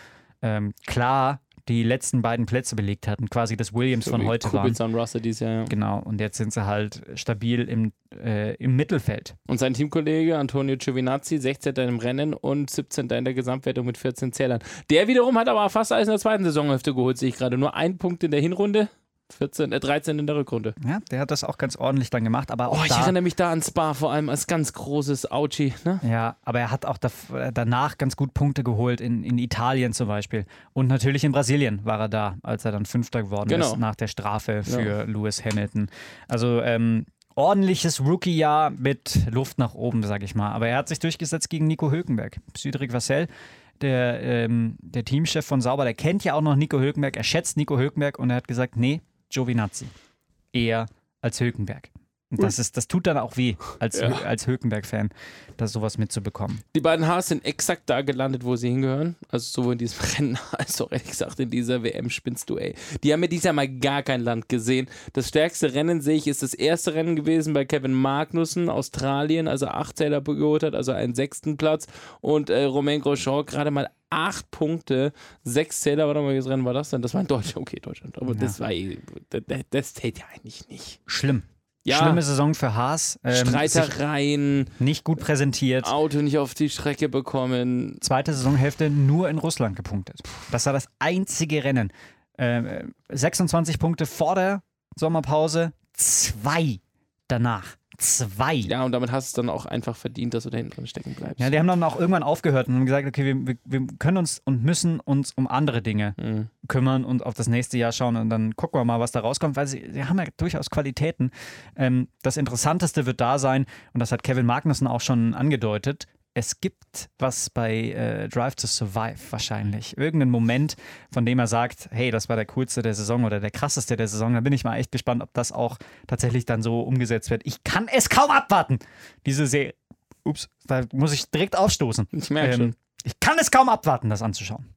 ähm, klar die letzten beiden Plätze belegt hatten, quasi das Williams so von heute Kubica waren. Und Russell dieses Jahr, ja. Genau, und jetzt sind sie halt stabil im, äh, im Mittelfeld. Und sein Teamkollege Antonio Giovinazzi, 16. im Rennen und 17. in der Gesamtwertung mit 14 Zählern. Der wiederum hat aber fast alles in der zweiten Saisonhälfte geholt, sehe ich gerade. Nur ein Punkt in der Hinrunde. 14, äh 13 in der Rückrunde. Ja, der hat das auch ganz ordentlich dann gemacht. Aber auch oh, ich da, erinnere mich da an Spa vor allem als ganz großes Auchi. Ne? Ja, aber er hat auch da, danach ganz gut Punkte geholt, in, in Italien zum Beispiel. Und natürlich in Brasilien war er da, als er dann Fünfter geworden genau. ist nach der Strafe für ja. Lewis Hamilton. Also ähm, ordentliches Rookie-Jahr mit Luft nach oben, sag ich mal. Aber er hat sich durchgesetzt gegen Nico Hülkenberg. Cedric Vassell der, ähm, der Teamchef von Sauber, der kennt ja auch noch Nico Hülkenberg, er schätzt Nico Hülkenberg und er hat gesagt, nee, Giovinazzi. Eher als Hülkenberg. Das, ist, das tut dann auch weh, als, ja. als Hülkenberg-Fan, da sowas mitzubekommen. Die beiden Haas sind exakt da gelandet, wo sie hingehören. Also sowohl in diesem Rennen als auch ehrlich gesagt in dieser WM spinnst du, ey. Die haben ja dieses Jahr mal gar kein Land gesehen. Das stärkste Rennen, sehe ich, ist das erste Rennen gewesen bei Kevin Magnussen, Australien, also acht Zähler geholt hat, also einen sechsten Platz. Und äh, Romain Grosjean gerade mal acht Punkte, sechs Zähler, warte mal, welches Rennen war das denn? Das war in Deutschland, okay, Deutschland. Aber ja. das war, das, das zählt ja eigentlich nicht. Schlimm. Ja. Schlimme Saison für Haas. Ähm, Streitereien. Nicht gut präsentiert. Auto nicht auf die Strecke bekommen. Zweite Saisonhälfte nur in Russland gepunktet. Das war das einzige Rennen. Äh, 26 Punkte vor der Sommerpause, zwei danach zwei. Ja, und damit hast du es dann auch einfach verdient, dass du da hinten drin stecken bleibst. Ja, die haben dann auch irgendwann aufgehört und haben gesagt, okay, wir, wir, wir können uns und müssen uns um andere Dinge mhm. kümmern und auf das nächste Jahr schauen und dann gucken wir mal, was da rauskommt, weil sie, sie haben ja durchaus Qualitäten. Ähm, das Interessanteste wird da sein, und das hat Kevin Magnussen auch schon angedeutet, es gibt was bei äh, Drive to Survive wahrscheinlich. Irgendeinen Moment, von dem er sagt, hey, das war der coolste der Saison oder der krasseste der Saison. Da bin ich mal echt gespannt, ob das auch tatsächlich dann so umgesetzt wird. Ich kann es kaum abwarten, diese Serie. Ups, da muss ich direkt aufstoßen. Ich merke ähm, schon. Ich kann es kaum abwarten, das anzuschauen.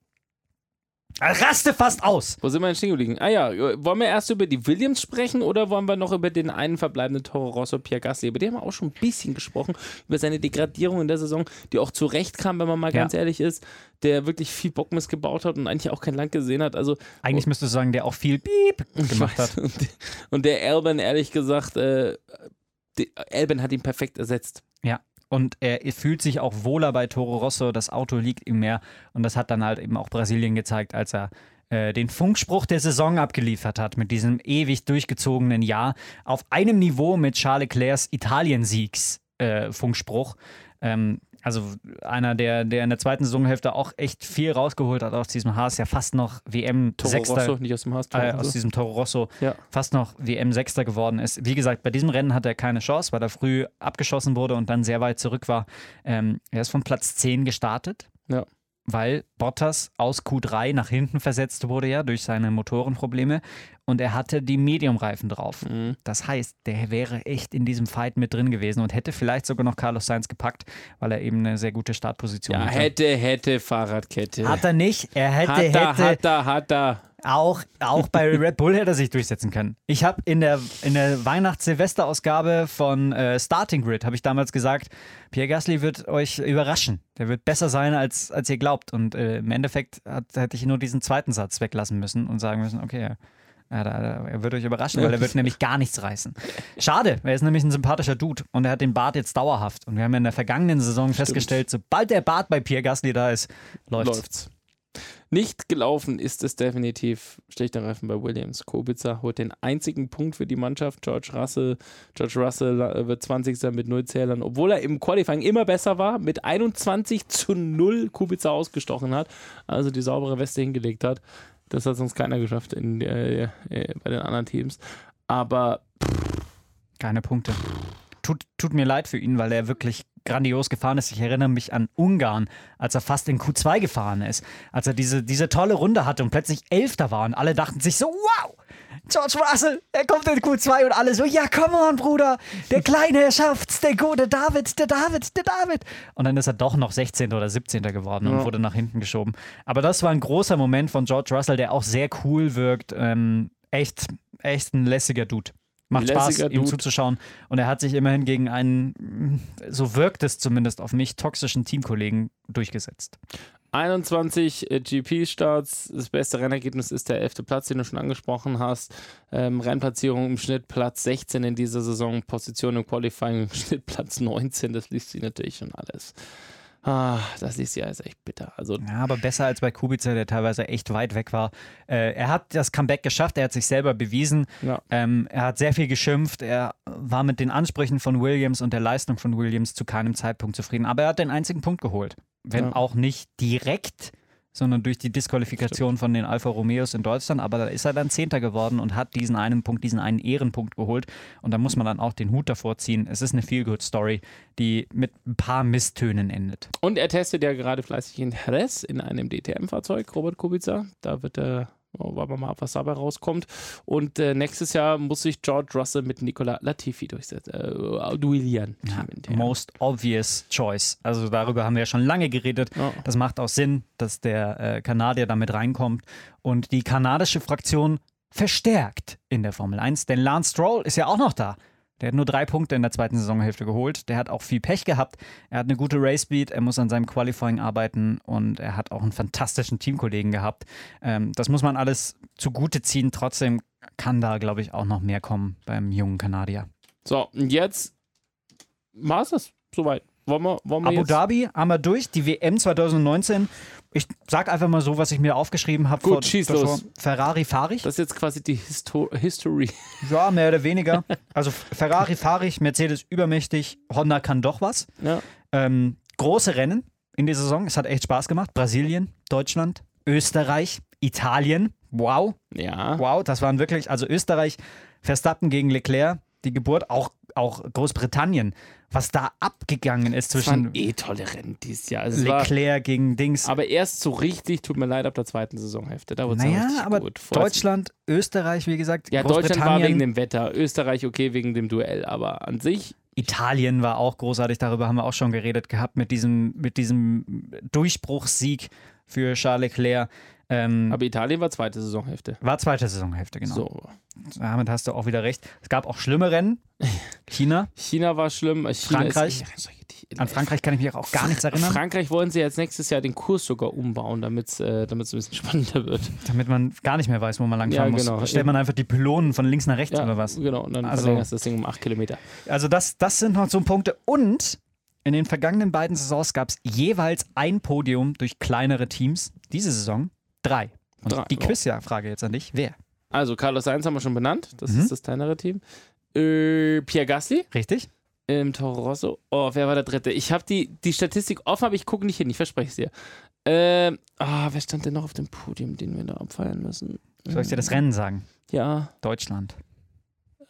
Raste fast aus. Wo sind wir denn stehen geblieben? Ah ja, wollen wir erst über die Williams sprechen oder wollen wir noch über den einen verbleibenden Toro Rosso Pierre Gasly? Über den haben wir auch schon ein bisschen gesprochen, über seine Degradierung in der Saison, die auch zurecht kam, wenn man mal ja. ganz ehrlich ist, der wirklich viel Bockmist gebaut hat und eigentlich auch kein Land gesehen hat. Also, eigentlich müsstest du sagen, der auch viel Piep gemacht hat. Und der Alban, ehrlich gesagt, äh, Alban hat ihn perfekt ersetzt. Ja. Und er fühlt sich auch wohler bei Toro Rosso. Das Auto liegt ihm mehr. Und das hat dann halt eben auch Brasilien gezeigt, als er äh, den Funkspruch der Saison abgeliefert hat mit diesem ewig durchgezogenen Jahr auf einem Niveau mit Charles Leclercs Italien-Siegs-Funkspruch. Äh, ähm, also einer, der, der in der zweiten Saisonhälfte auch echt viel rausgeholt hat aus diesem Haas, ja fast noch WM Toro Sechster, Rosso, nicht aus dem Haas, äh, aus diesem Toro Rosso, ja. fast noch WM Sechster geworden ist. Wie gesagt, bei diesem Rennen hat er keine Chance, weil er früh abgeschossen wurde und dann sehr weit zurück war. Ähm, er ist von Platz 10 gestartet. Ja weil Bottas aus Q3 nach hinten versetzt wurde ja durch seine Motorenprobleme und er hatte die Medium-Reifen drauf. Mhm. Das heißt, der wäre echt in diesem Fight mit drin gewesen und hätte vielleicht sogar noch Carlos Sainz gepackt, weil er eben eine sehr gute Startposition ja, hatte. hätte, hätte Fahrradkette. Hat er nicht. Er hätte, hat er, hätte. Hat er, hat er. Auch, auch bei Red Bull hätte er sich durchsetzen können. Ich habe in der, in der Weihnachts-Silvester-Ausgabe von äh, Starting Grid, habe ich damals gesagt, Pierre Gasly wird euch überraschen. Der wird besser sein, als, als ihr glaubt. Und äh, im Endeffekt hat, hätte ich nur diesen zweiten Satz weglassen müssen und sagen müssen, okay, ja, er wird euch überraschen, weil er wird nämlich gar nichts reißen. Schade, er ist nämlich ein sympathischer Dude und er hat den Bart jetzt dauerhaft. Und wir haben ja in der vergangenen Saison Stimmt. festgestellt, sobald der Bart bei Pierre Gasly da ist, läuft's. läuft's. Nicht gelaufen ist es definitiv schlechter Reifen bei Williams. Kubica holt den einzigen Punkt für die Mannschaft. George Russell, George Russell äh, wird 20. mit 0 Zählern, obwohl er im Qualifying immer besser war, mit 21 zu 0 Kubica ausgestochen hat, also die saubere Weste hingelegt hat. Das hat sonst keiner geschafft in, äh, äh, bei den anderen Teams. Aber keine Punkte. Tut, tut mir leid für ihn, weil er wirklich grandios gefahren ist. Ich erinnere mich an Ungarn, als er fast in Q2 gefahren ist, als er diese, diese tolle Runde hatte und plötzlich Elfter war und alle dachten sich so, wow, George Russell, er kommt in Q2 und alle so, ja, come on, Bruder, der Kleine, er schafft's, der gute David, der David, der David. Und dann ist er doch noch 16. oder 17. geworden und ja. wurde nach hinten geschoben. Aber das war ein großer Moment von George Russell, der auch sehr cool wirkt. Ähm, echt, echt ein lässiger Dude. Macht Spaß, Dude. ihm zuzuschauen. Und er hat sich immerhin gegen einen, so wirkt es zumindest auf mich, toxischen Teamkollegen durchgesetzt. 21 äh, GP-Starts. Das beste Rennergebnis ist der 11. Platz, den du schon angesprochen hast. Ähm, Rennplatzierung im Schnitt Platz 16 in dieser Saison. Position im Qualifying im Schnitt Platz 19. Das liest sie natürlich schon alles. Ah, das ist ja echt bitter. Also ja, aber besser als bei Kubica, der teilweise echt weit weg war. Äh, er hat das Comeback geschafft, er hat sich selber bewiesen. Ja. Ähm, er hat sehr viel geschimpft. Er war mit den Ansprüchen von Williams und der Leistung von Williams zu keinem Zeitpunkt zufrieden. Aber er hat den einzigen Punkt geholt. Wenn ja. auch nicht direkt sondern durch die Disqualifikation von den Alfa Romeos in Deutschland. Aber da ist er dann Zehnter geworden und hat diesen einen Punkt, diesen einen Ehrenpunkt geholt. Und da muss man dann auch den Hut davor ziehen. Es ist eine Feel-Good-Story, die mit ein paar Misstönen endet. Und er testet ja gerade fleißig in Jerez in einem DTM-Fahrzeug, Robert Kubica. Da wird er wollen wir mal ab, was dabei rauskommt. Und äh, nächstes Jahr muss sich George Russell mit Nicola Latifi durchsetzen, äh, duellieren. Ja, most obvious choice. Also darüber haben wir ja schon lange geredet. Oh. Das macht auch Sinn, dass der äh, Kanadier damit reinkommt. Und die kanadische Fraktion verstärkt in der Formel 1, denn Lance Stroll ist ja auch noch da. Der hat nur drei Punkte in der zweiten Saisonhälfte geholt. Der hat auch viel Pech gehabt. Er hat eine gute Race Speed, er muss an seinem Qualifying arbeiten und er hat auch einen fantastischen Teamkollegen gehabt. Ähm, das muss man alles zugute ziehen. Trotzdem kann da, glaube ich, auch noch mehr kommen beim jungen Kanadier. So, und jetzt war es das soweit. Wollen wir, wollen wir Abu jetzt? Dhabi haben wir durch, die WM 2019. Ich sag einfach mal so, was ich mir aufgeschrieben habe. Gut, schieß los. Ferrari fahre ich. Das ist jetzt quasi die Histo History. Ja, mehr oder weniger. Also Ferrari fahre ich, Mercedes übermächtig, Honda kann doch was. Ja. Ähm, große Rennen in der Saison. Es hat echt Spaß gemacht. Brasilien, Deutschland, Österreich, Italien. Wow. Ja. Wow, das waren wirklich, also Österreich, Verstappen gegen Leclerc, die Geburt, auch, auch Großbritannien was da abgegangen ist zwischen. Eh tolle Rennen dieses Jahr. Also Leclerc gegen Dings. Aber erst so richtig, tut mir leid, ab der zweiten Saisonhälfte. Da wurde naja, aber gut. Deutschland, Österreich, wie gesagt. Ja, Deutschland war wegen dem Wetter, Österreich okay wegen dem Duell, aber an sich. Italien war auch großartig, darüber haben wir auch schon geredet gehabt, mit diesem, mit diesem Durchbruchssieg für Charles Leclerc. Ähm, Aber Italien war zweite Saisonhälfte. War zweite Saisonhälfte, genau. So. Damit hast du auch wieder recht. Es gab auch schlimme Rennen. China. China war schlimm. China Frankreich. Ist, An Frankreich kann ich mich auch gar nichts erinnern. Frankreich wollen sie jetzt nächstes Jahr den Kurs sogar umbauen, damit es äh, ein bisschen spannender wird. Damit man gar nicht mehr weiß, wo man langfahren ja, genau. muss. Stellt man einfach die Pylonen von links nach rechts ja, oder was? Genau, und dann also, verlängerst du das Ding um acht Kilometer. Also das, das sind noch so Punkte. Und In den vergangenen beiden Saisons gab es jeweils ein Podium durch kleinere Teams. Diese Saison drei. Und Drei, die wow. Quizjahr-Frage jetzt an dich. Wer? Also Carlos Sainz haben wir schon benannt. Das Mhm. ist das kleinere Team. Äh, Pierre Gasly Richtig? im Toro Rosso. Oh, wer war der dritte? Ich habe die, die Statistik offen, aber ich gucke nicht hin. Ich verspreche es dir. Ähm, ah, wer stand denn noch auf dem Podium, den wir da abfeiern müssen? Soll ich dir das Rennen sagen? Ja. Deutschland.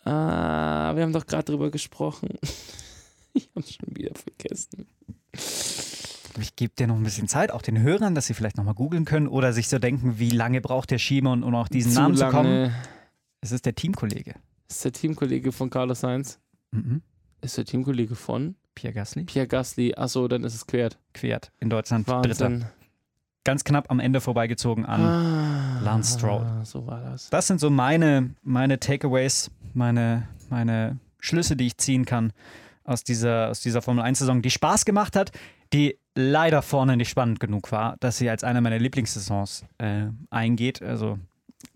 Ah, wir haben doch gerade drüber gesprochen. ich habe schon wieder vergessen. Ich gebe dir noch ein bisschen Zeit, auch den Hörern, dass sie vielleicht nochmal googeln können oder sich so denken, wie lange braucht der Schiemann, um auf diesen Zu Namen zu kommen. lange. Es ist der Teamkollege. Ist der Teamkollege von Carlos Sainz? Mhm. Ist der Teamkollege von Pierre Gasly. Pierre Gasly? Achso, dann ist es quert. Quert in Deutschland. Dritter. Wahnsinn. Ganz knapp am Ende vorbeigezogen an. Ah, Lance Stroll. So war das. Das sind so meine, meine Takeaways, meine, meine Schlüsse, die ich ziehen kann aus dieser, aus dieser Formel 1-Saison, die Spaß gemacht hat, die leider vorne nicht spannend genug war, dass sie als eine meiner Lieblingssaisons äh, eingeht. Also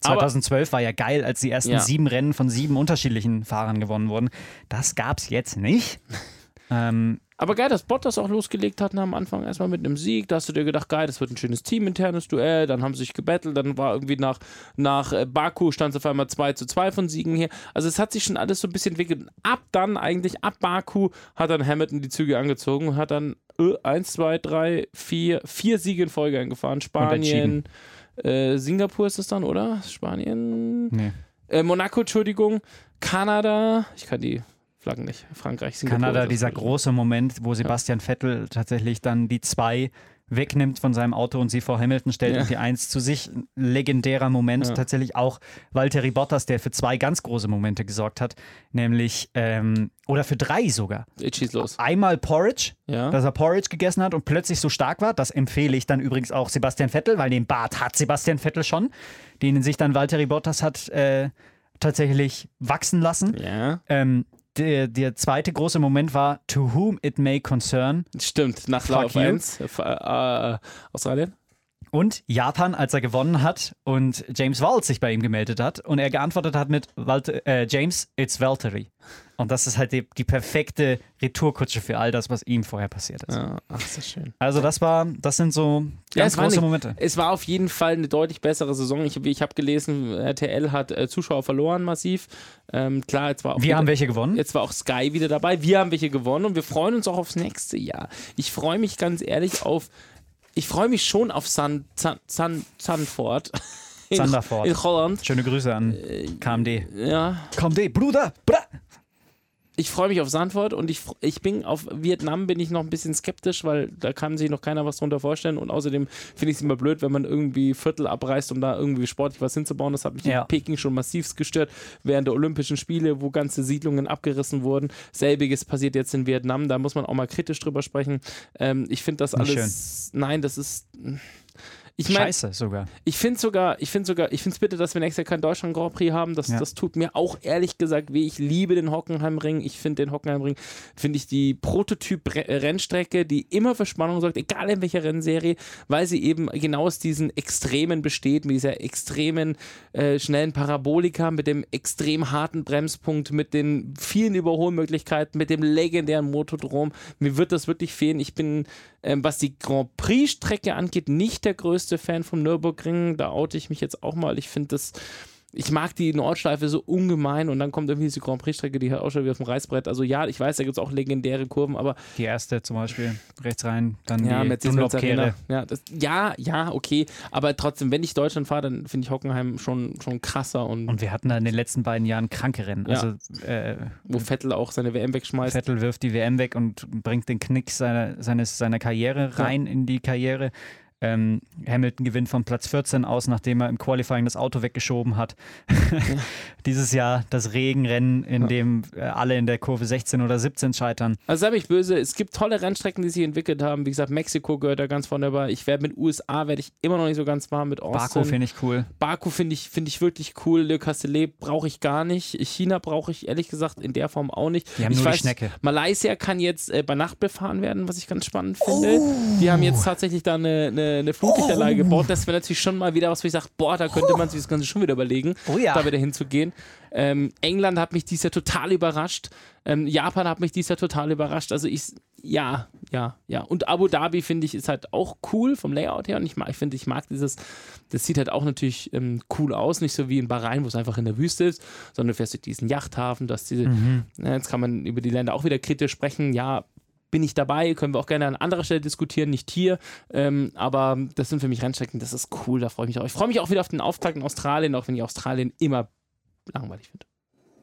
Aber- 2012 war ja geil, als die ersten Ja. sieben Rennen von sieben unterschiedlichen Fahrern gewonnen wurden. Das gab es jetzt nicht. ähm, Aber geil, dass Bottas auch losgelegt hat am Anfang erstmal mit einem Sieg. Da hast du dir gedacht, geil, das wird ein schönes teaminternes Duell. Dann haben sie sich gebettelt. Dann war irgendwie nach, nach äh, Baku stand es auf einmal 2 zu 2 von Siegen hier. Also es hat sich schon alles so ein bisschen entwickelt. Ab dann eigentlich, ab Baku, hat dann Hamilton die Züge angezogen und hat dann 1, 2, 3, 4, vier Siege in Folge eingefahren. Spanien, äh, Singapur ist es dann, oder? Spanien, nee. äh, Monaco, Entschuldigung, Kanada, ich kann die Flaggen nicht, Frankreich, Singapur. Kanada, dieser große Moment, wo Sebastian Vettel tatsächlich dann die zwei wegnimmt von seinem Auto und sie vor Hamilton stellt Ja. und die eins zu sich. Legendärer Moment. Ja. Tatsächlich auch Valtteri Bottas, der für zwei ganz große Momente gesorgt hat. Nämlich, ähm, oder für drei sogar. Jetzt schieß los. Einmal Porridge, Ja. dass er Porridge gegessen hat und plötzlich so stark war. Das empfehle ich dann übrigens auch Sebastian Vettel, weil den Bart hat Sebastian Vettel schon, den sich dann Valtteri Bottas hat äh, tatsächlich wachsen lassen. Ja. Ähm, der, der zweite große Moment war To Whom It May Concern Stimmt, nach Fuck Lauf you. 1. Äh, äh, Australien. und Japan, als er gewonnen hat und James Wald sich bei ihm gemeldet hat und er geantwortet hat mit äh, James, it's Valtteri. Und das ist halt die, die perfekte Retourkutsche für all das, was ihm vorher passiert ist. Ja, ach, ist das schön. Also das war, das sind so Ja, ganz war große nicht- Momente. Es war auf jeden Fall eine deutlich bessere Saison. Ich, ich habe gelesen, RTL hat äh, Zuschauer verloren massiv. Ähm, klar, jetzt war auch Wir wieder- haben welche gewonnen. Jetzt war auch Sky wieder dabei. Wir haben welche gewonnen und wir freuen uns auch aufs nächste Jahr. Ich freue mich ganz ehrlich auf. Ich freue mich schon auf Sun, Sun, Sun, Sunford. In, Sanderford. In Holland. Schöne Grüße an Äh, KMD. Ja, KMD, Bruder! Bra! Ich freue mich auf Sanford und ich, ich bin auf Vietnam bin ich noch ein bisschen skeptisch, weil da kann sich noch keiner was drunter vorstellen und außerdem finde ich es immer blöd, wenn man irgendwie Viertel abreißt, um da irgendwie sportlich was hinzubauen. Das hat mich Ja. in Peking schon massivst gestört während der Olympischen Spiele, wo ganze Siedlungen abgerissen wurden. Selbiges passiert jetzt in Vietnam, da muss man auch mal kritisch drüber sprechen. Ähm, ich finde das Nicht alles, nein, das ist... Ich meine, Scheiße sogar. ich finde sogar, ich finde sogar, ich finde es bitte, dass wir nächstes Jahr keinen Deutschland Grand Prix haben. Das, Ja. das tut mir auch ehrlich gesagt weh. Ich liebe den Hockenheimring. Ich finde den Hockenheimring, finde ich die Prototyp-Rennstrecke, die immer für Spannung sorgt, egal in welcher Rennserie, weil sie eben genau aus diesen Extremen besteht, mit dieser extremen, äh, schnellen Parabolika, mit dem extrem harten Bremspunkt, mit den vielen Überholmöglichkeiten, mit dem legendären Motodrom. Mir wird das wirklich fehlen. Ich bin, ähm, was die Grand Prix-Strecke angeht, nicht der größte Fan vom Nürburgring. Da oute ich mich jetzt auch mal. Ich finde das. Ich mag die Nordschleife so ungemein und dann kommt irgendwie diese Grand Prix-Strecke, die halt auch schon wieder auf dem Reißbrett. Also ja, ich weiß, da gibt es auch legendäre Kurven, aber Die erste zum Beispiel, rechts rein, dann ja, die Dunlop-Kehre. Ja, das, ja, ja, okay. Aber trotzdem, wenn ich Deutschland fahre, dann finde ich Hockenheim schon, schon krasser und, Und wir hatten da in den letzten beiden Jahren kranke Rennen. Ja. Also äh, wo Vettel auch seine WM wegschmeißt. Vettel wirft die WM weg und bringt den Knick seiner, seines, seiner Karriere rein in die Karriere. Ähm, Hamilton gewinnt von Platz 14 aus, nachdem er im Qualifying das Auto weggeschoben hat. Dieses Jahr das Regenrennen, in dem äh, alle in der Kurve 16 oder 17 scheitern. Also sei mich böse, es gibt tolle Rennstrecken, die sich entwickelt haben. Wie gesagt, Mexiko gehört da ganz vorne dabei. Ich werde mit USA werde ich immer noch nicht so ganz warm mit Austin. Baku finde ich cool. Baku finde ich, find ich wirklich cool. Le Castellet brauche ich gar nicht. China brauche ich ehrlich gesagt in der Form auch nicht. Die haben ich nur die Schnecke. Malaysia kann jetzt äh, bei Nacht befahren werden, was ich ganz spannend finde. Die haben jetzt tatsächlich da eine, eine eine, eine Flutlichtanlage oh. gebaut. Das wäre natürlich schon mal wieder was, wo ich sage, boah, da könnte man sich das Ganze schon wieder überlegen, oh ja. da wieder hinzugehen. Ähm, England hat mich dieses Jahr total überrascht. Ähm, Japan hat mich dieses Jahr total überrascht. Also ich, ja, ja, ja. Und Abu Dhabi finde ich ist halt auch cool vom Layout her. Und ich, ich finde, ich mag dieses, das sieht halt auch natürlich ähm, cool aus. Nicht so wie in Bahrain, wo es einfach in der Wüste ist, sondern du fährst durch diesen Yachthafen. Du diese, mhm. ja, jetzt kann man über die Länder auch wieder kritisch sprechen. Ja, bin ich dabei, können wir auch gerne an anderer Stelle diskutieren, nicht hier. Ähm, aber das sind für mich Rennstrecken, das ist cool, da freue ich mich auch. Ich freue mich auch wieder auf den Auftakt in Australien, auch wenn ich Australien immer langweilig finde.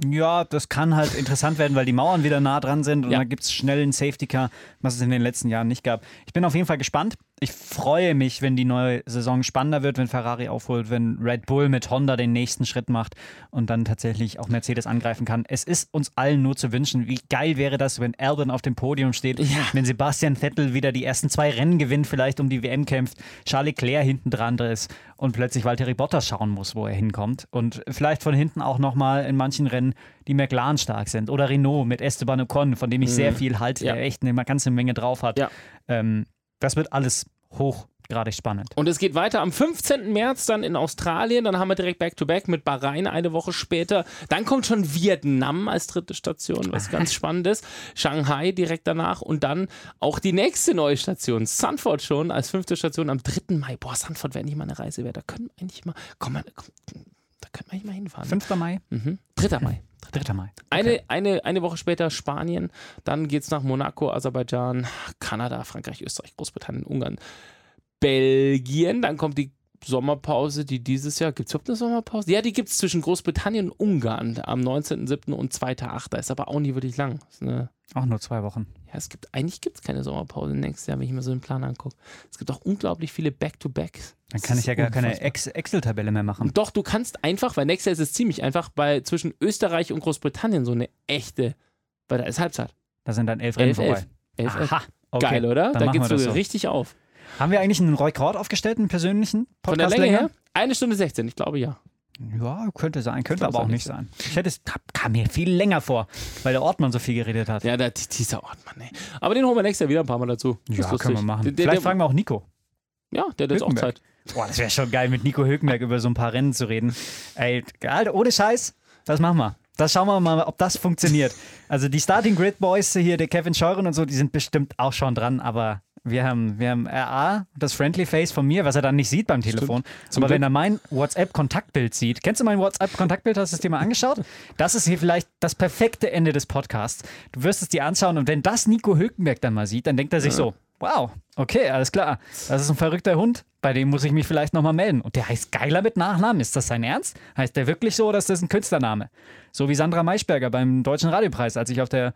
Ja, das kann halt interessant werden, weil die Mauern wieder nah dran sind und ja. dann gibt es schnell einen Safety Car, was es in den letzten Jahren nicht gab. Ich bin auf jeden Fall gespannt ich freue mich, wenn die neue Saison spannender wird, wenn Ferrari aufholt, wenn Red Bull mit Honda den nächsten Schritt macht und dann tatsächlich auch Mercedes angreifen kann. Es ist uns allen nur zu wünschen, wie geil wäre das, wenn Albon auf dem Podium steht, ja. wenn Sebastian Vettel wieder die ersten zwei Rennen gewinnt, vielleicht um die WM kämpft, Charles Leclerc hinten dran ist und plötzlich Valtteri Bottas schauen muss, wo er hinkommt und vielleicht von hinten auch nochmal in manchen Rennen die McLaren stark sind oder Renault mit Esteban Ocon, von dem ich mhm. sehr viel halte, ja. der echt eine ganze Menge drauf hat. Ja. Ähm, das wird alles hochgradig spannend. Und es geht weiter am 15. März dann in Australien. Dann haben wir direkt Back-to-Back -back mit Bahrain eine Woche später. Dann kommt schon Vietnam als dritte Station, was ganz spannend ist. Shanghai direkt danach und dann auch die nächste neue Station, Sanford schon als fünfte Station am 3. Mai. Boah, Sanford wäre nicht mal eine Reise wert. Da können wir eigentlich mal, komm mal, komm, können wir eigentlich mal hinfahren. 5. Mai? Mhm. 3. Mai. 3. Mai. Okay. Eine, eine, eine Woche später Spanien, dann geht es nach Monaco, Aserbaidschan, Kanada, Frankreich, Österreich, Großbritannien, Ungarn, Belgien. Dann kommt die Sommerpause, die dieses Jahr, gibt es überhaupt eine Sommerpause? Ja, die gibt es zwischen Großbritannien und Ungarn am 19.07. und 2.08. Ist aber auch nie wirklich lang. auch nur zwei Wochen. Ja, es gibt, eigentlich gibt es keine Sommerpause nächstes Jahr, wenn ich mir so den Plan angucke. Es gibt auch unglaublich viele Back-to-Backs. Dann kann ich ja gar keine Excel-Tabelle mehr machen. Doch, du kannst einfach, weil nächstes Jahr ist es ziemlich einfach, bei zwischen Österreich und Großbritannien so eine echte, weil da ist Halbzeit. Da sind dann elf Rennen elf, vorbei. Elf, elf. Aha, okay. Geil, oder? Dann da geht es so richtig auf. Haben wir eigentlich einen Rekord aufgestellt, einen persönlichen Podcast? Von der Länge her? Eine Stunde 16, ich glaube ja. Ja, könnte sein, könnte aber auch nicht sein. Ich hätte es kam mir viel länger vor, weil der Ortmann so viel geredet hat. Ja, der, dieser Ortmann, ey. Aber den holen wir nächstes Jahr wieder ein paar Mal dazu. Das ja, können wir machen. Der, Vielleicht der, fragen wir auch Nico. Ja, der hat jetzt auch Zeit. Boah, das wäre schon geil, mit Nico Hülkenberg über so ein paar Rennen zu reden. Ey, Alter, ohne Scheiß, das machen wir. Das schauen wir mal, ob das funktioniert. Also die Starting Grid Boys hier, der Kevin Scheuren und so, die sind bestimmt auch schon dran, aber wir haben, wir haben RA, das Friendly Face von mir, was er dann nicht sieht beim Telefon. Stimmt. Aber wenn er mein WhatsApp-Kontaktbild sieht, kennst du mein WhatsApp-Kontaktbild? Hast du es dir mal angeschaut? Das ist hier vielleicht das perfekte Ende des Podcasts. Du wirst es dir anschauen und wenn das Nico Hülkenberg dann mal sieht, dann denkt er sich ja. so: Wow, okay, alles klar. Das ist ein verrückter Hund, bei dem muss ich mich vielleicht nochmal melden. Und der heißt Geiler mit Nachnamen. Ist das sein Ernst? Heißt der wirklich so oder ist das ein Künstlername? So wie Sandra Maischberger beim Deutschen Radiopreis, als ich auf der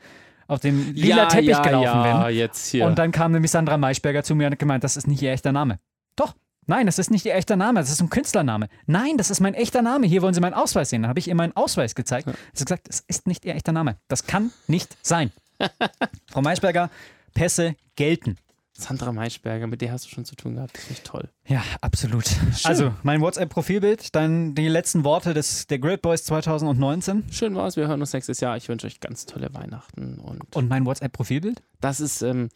auf dem lila ja, Teppich ja, gelaufen ja, bin. Jetzt hier. Und dann kam nämlich Sandra Maischberger zu mir und hat gemeint, das ist nicht ihr echter Name. Doch. Nein, das ist nicht ihr echter Name, das ist ein Künstlername. Nein, das ist mein echter Name. Hier wollen Sie meinen Ausweis sehen. Dann habe ich ihr meinen Ausweis gezeigt. Ja. Sie hat gesagt, das ist nicht ihr echter Name. Das kann nicht sein. Frau Maischberger, Pässe gelten. Sandra Maischberger, mit der hast du schon zu tun gehabt. Das ist echt toll. Ja, absolut. Schön. Also, mein WhatsApp-Profilbild, dann die letzten Worte des, der Grid Boys 2019. Schön war's, wir hören uns nächstes Jahr. Ich wünsche euch ganz tolle Weihnachten. Und, und mein WhatsApp-Profilbild? Das ist, ähm,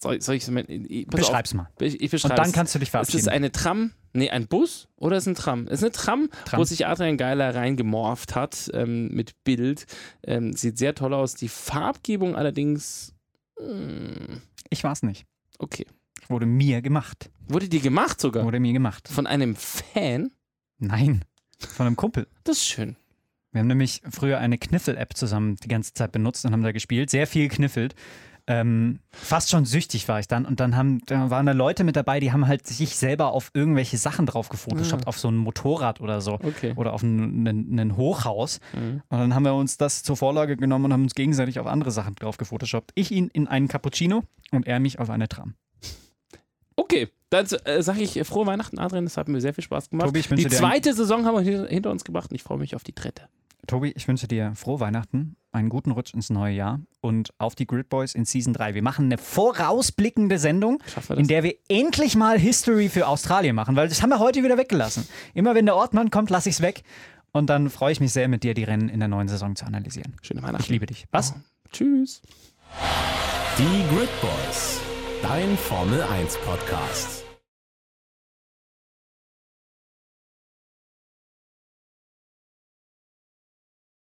soll, soll ich es Beschreib's auf. mal. Ich, ich und dann kannst du dich verabschieden. Ist es eine Tram? Nee, ein Bus oder ist es ein Tram? Es ist eine Tram, Tram. wo sich Adrian Geiler reingemorpht hat ähm, mit Bild. Ähm, sieht sehr toll aus. Die Farbgebung allerdings. Hm, ich war's nicht. Okay. Wurde mir gemacht. Wurde dir gemacht sogar? Wurde mir gemacht. Von einem Fan? Nein, von einem Kumpel. Das ist schön. Wir haben nämlich früher eine Kniffel-App zusammen die ganze Zeit benutzt und haben da gespielt. Sehr viel kniffelt. Ähm, fast schon süchtig war ich dann. Und dann haben, da waren da Leute mit dabei, die haben halt sich selber auf irgendwelche Sachen drauf gefotoshoppt, mhm. auf so ein Motorrad oder so. Okay. Oder auf ein Hochhaus. Mhm. Und dann haben wir uns das zur Vorlage genommen und haben uns gegenseitig auf andere Sachen drauf gefotoshoppt. Ich ihn in einen Cappuccino und er mich auf eine Tram. Okay, dann äh, sage ich frohe Weihnachten, Adrian. Das hat mir sehr viel Spaß gemacht. Tobi, die zweite Saison haben wir hinter uns gebracht und ich freue mich auf die dritte. Tobi, ich wünsche dir frohe Weihnachten, einen guten Rutsch ins neue Jahr und auf die Grid Boys in Season 3. Wir machen eine vorausblickende Sendung, in der wir endlich mal History für Australien machen, weil das haben wir heute wieder weggelassen. Immer wenn der Ortmann kommt, lasse ich es weg. Und dann freue ich mich sehr, mit dir die Rennen in der neuen Saison zu analysieren. Schöne Weihnachten. Ich liebe dich. Was? Oh. Tschüss. Die Grid Boys, dein Formel 1 Podcast.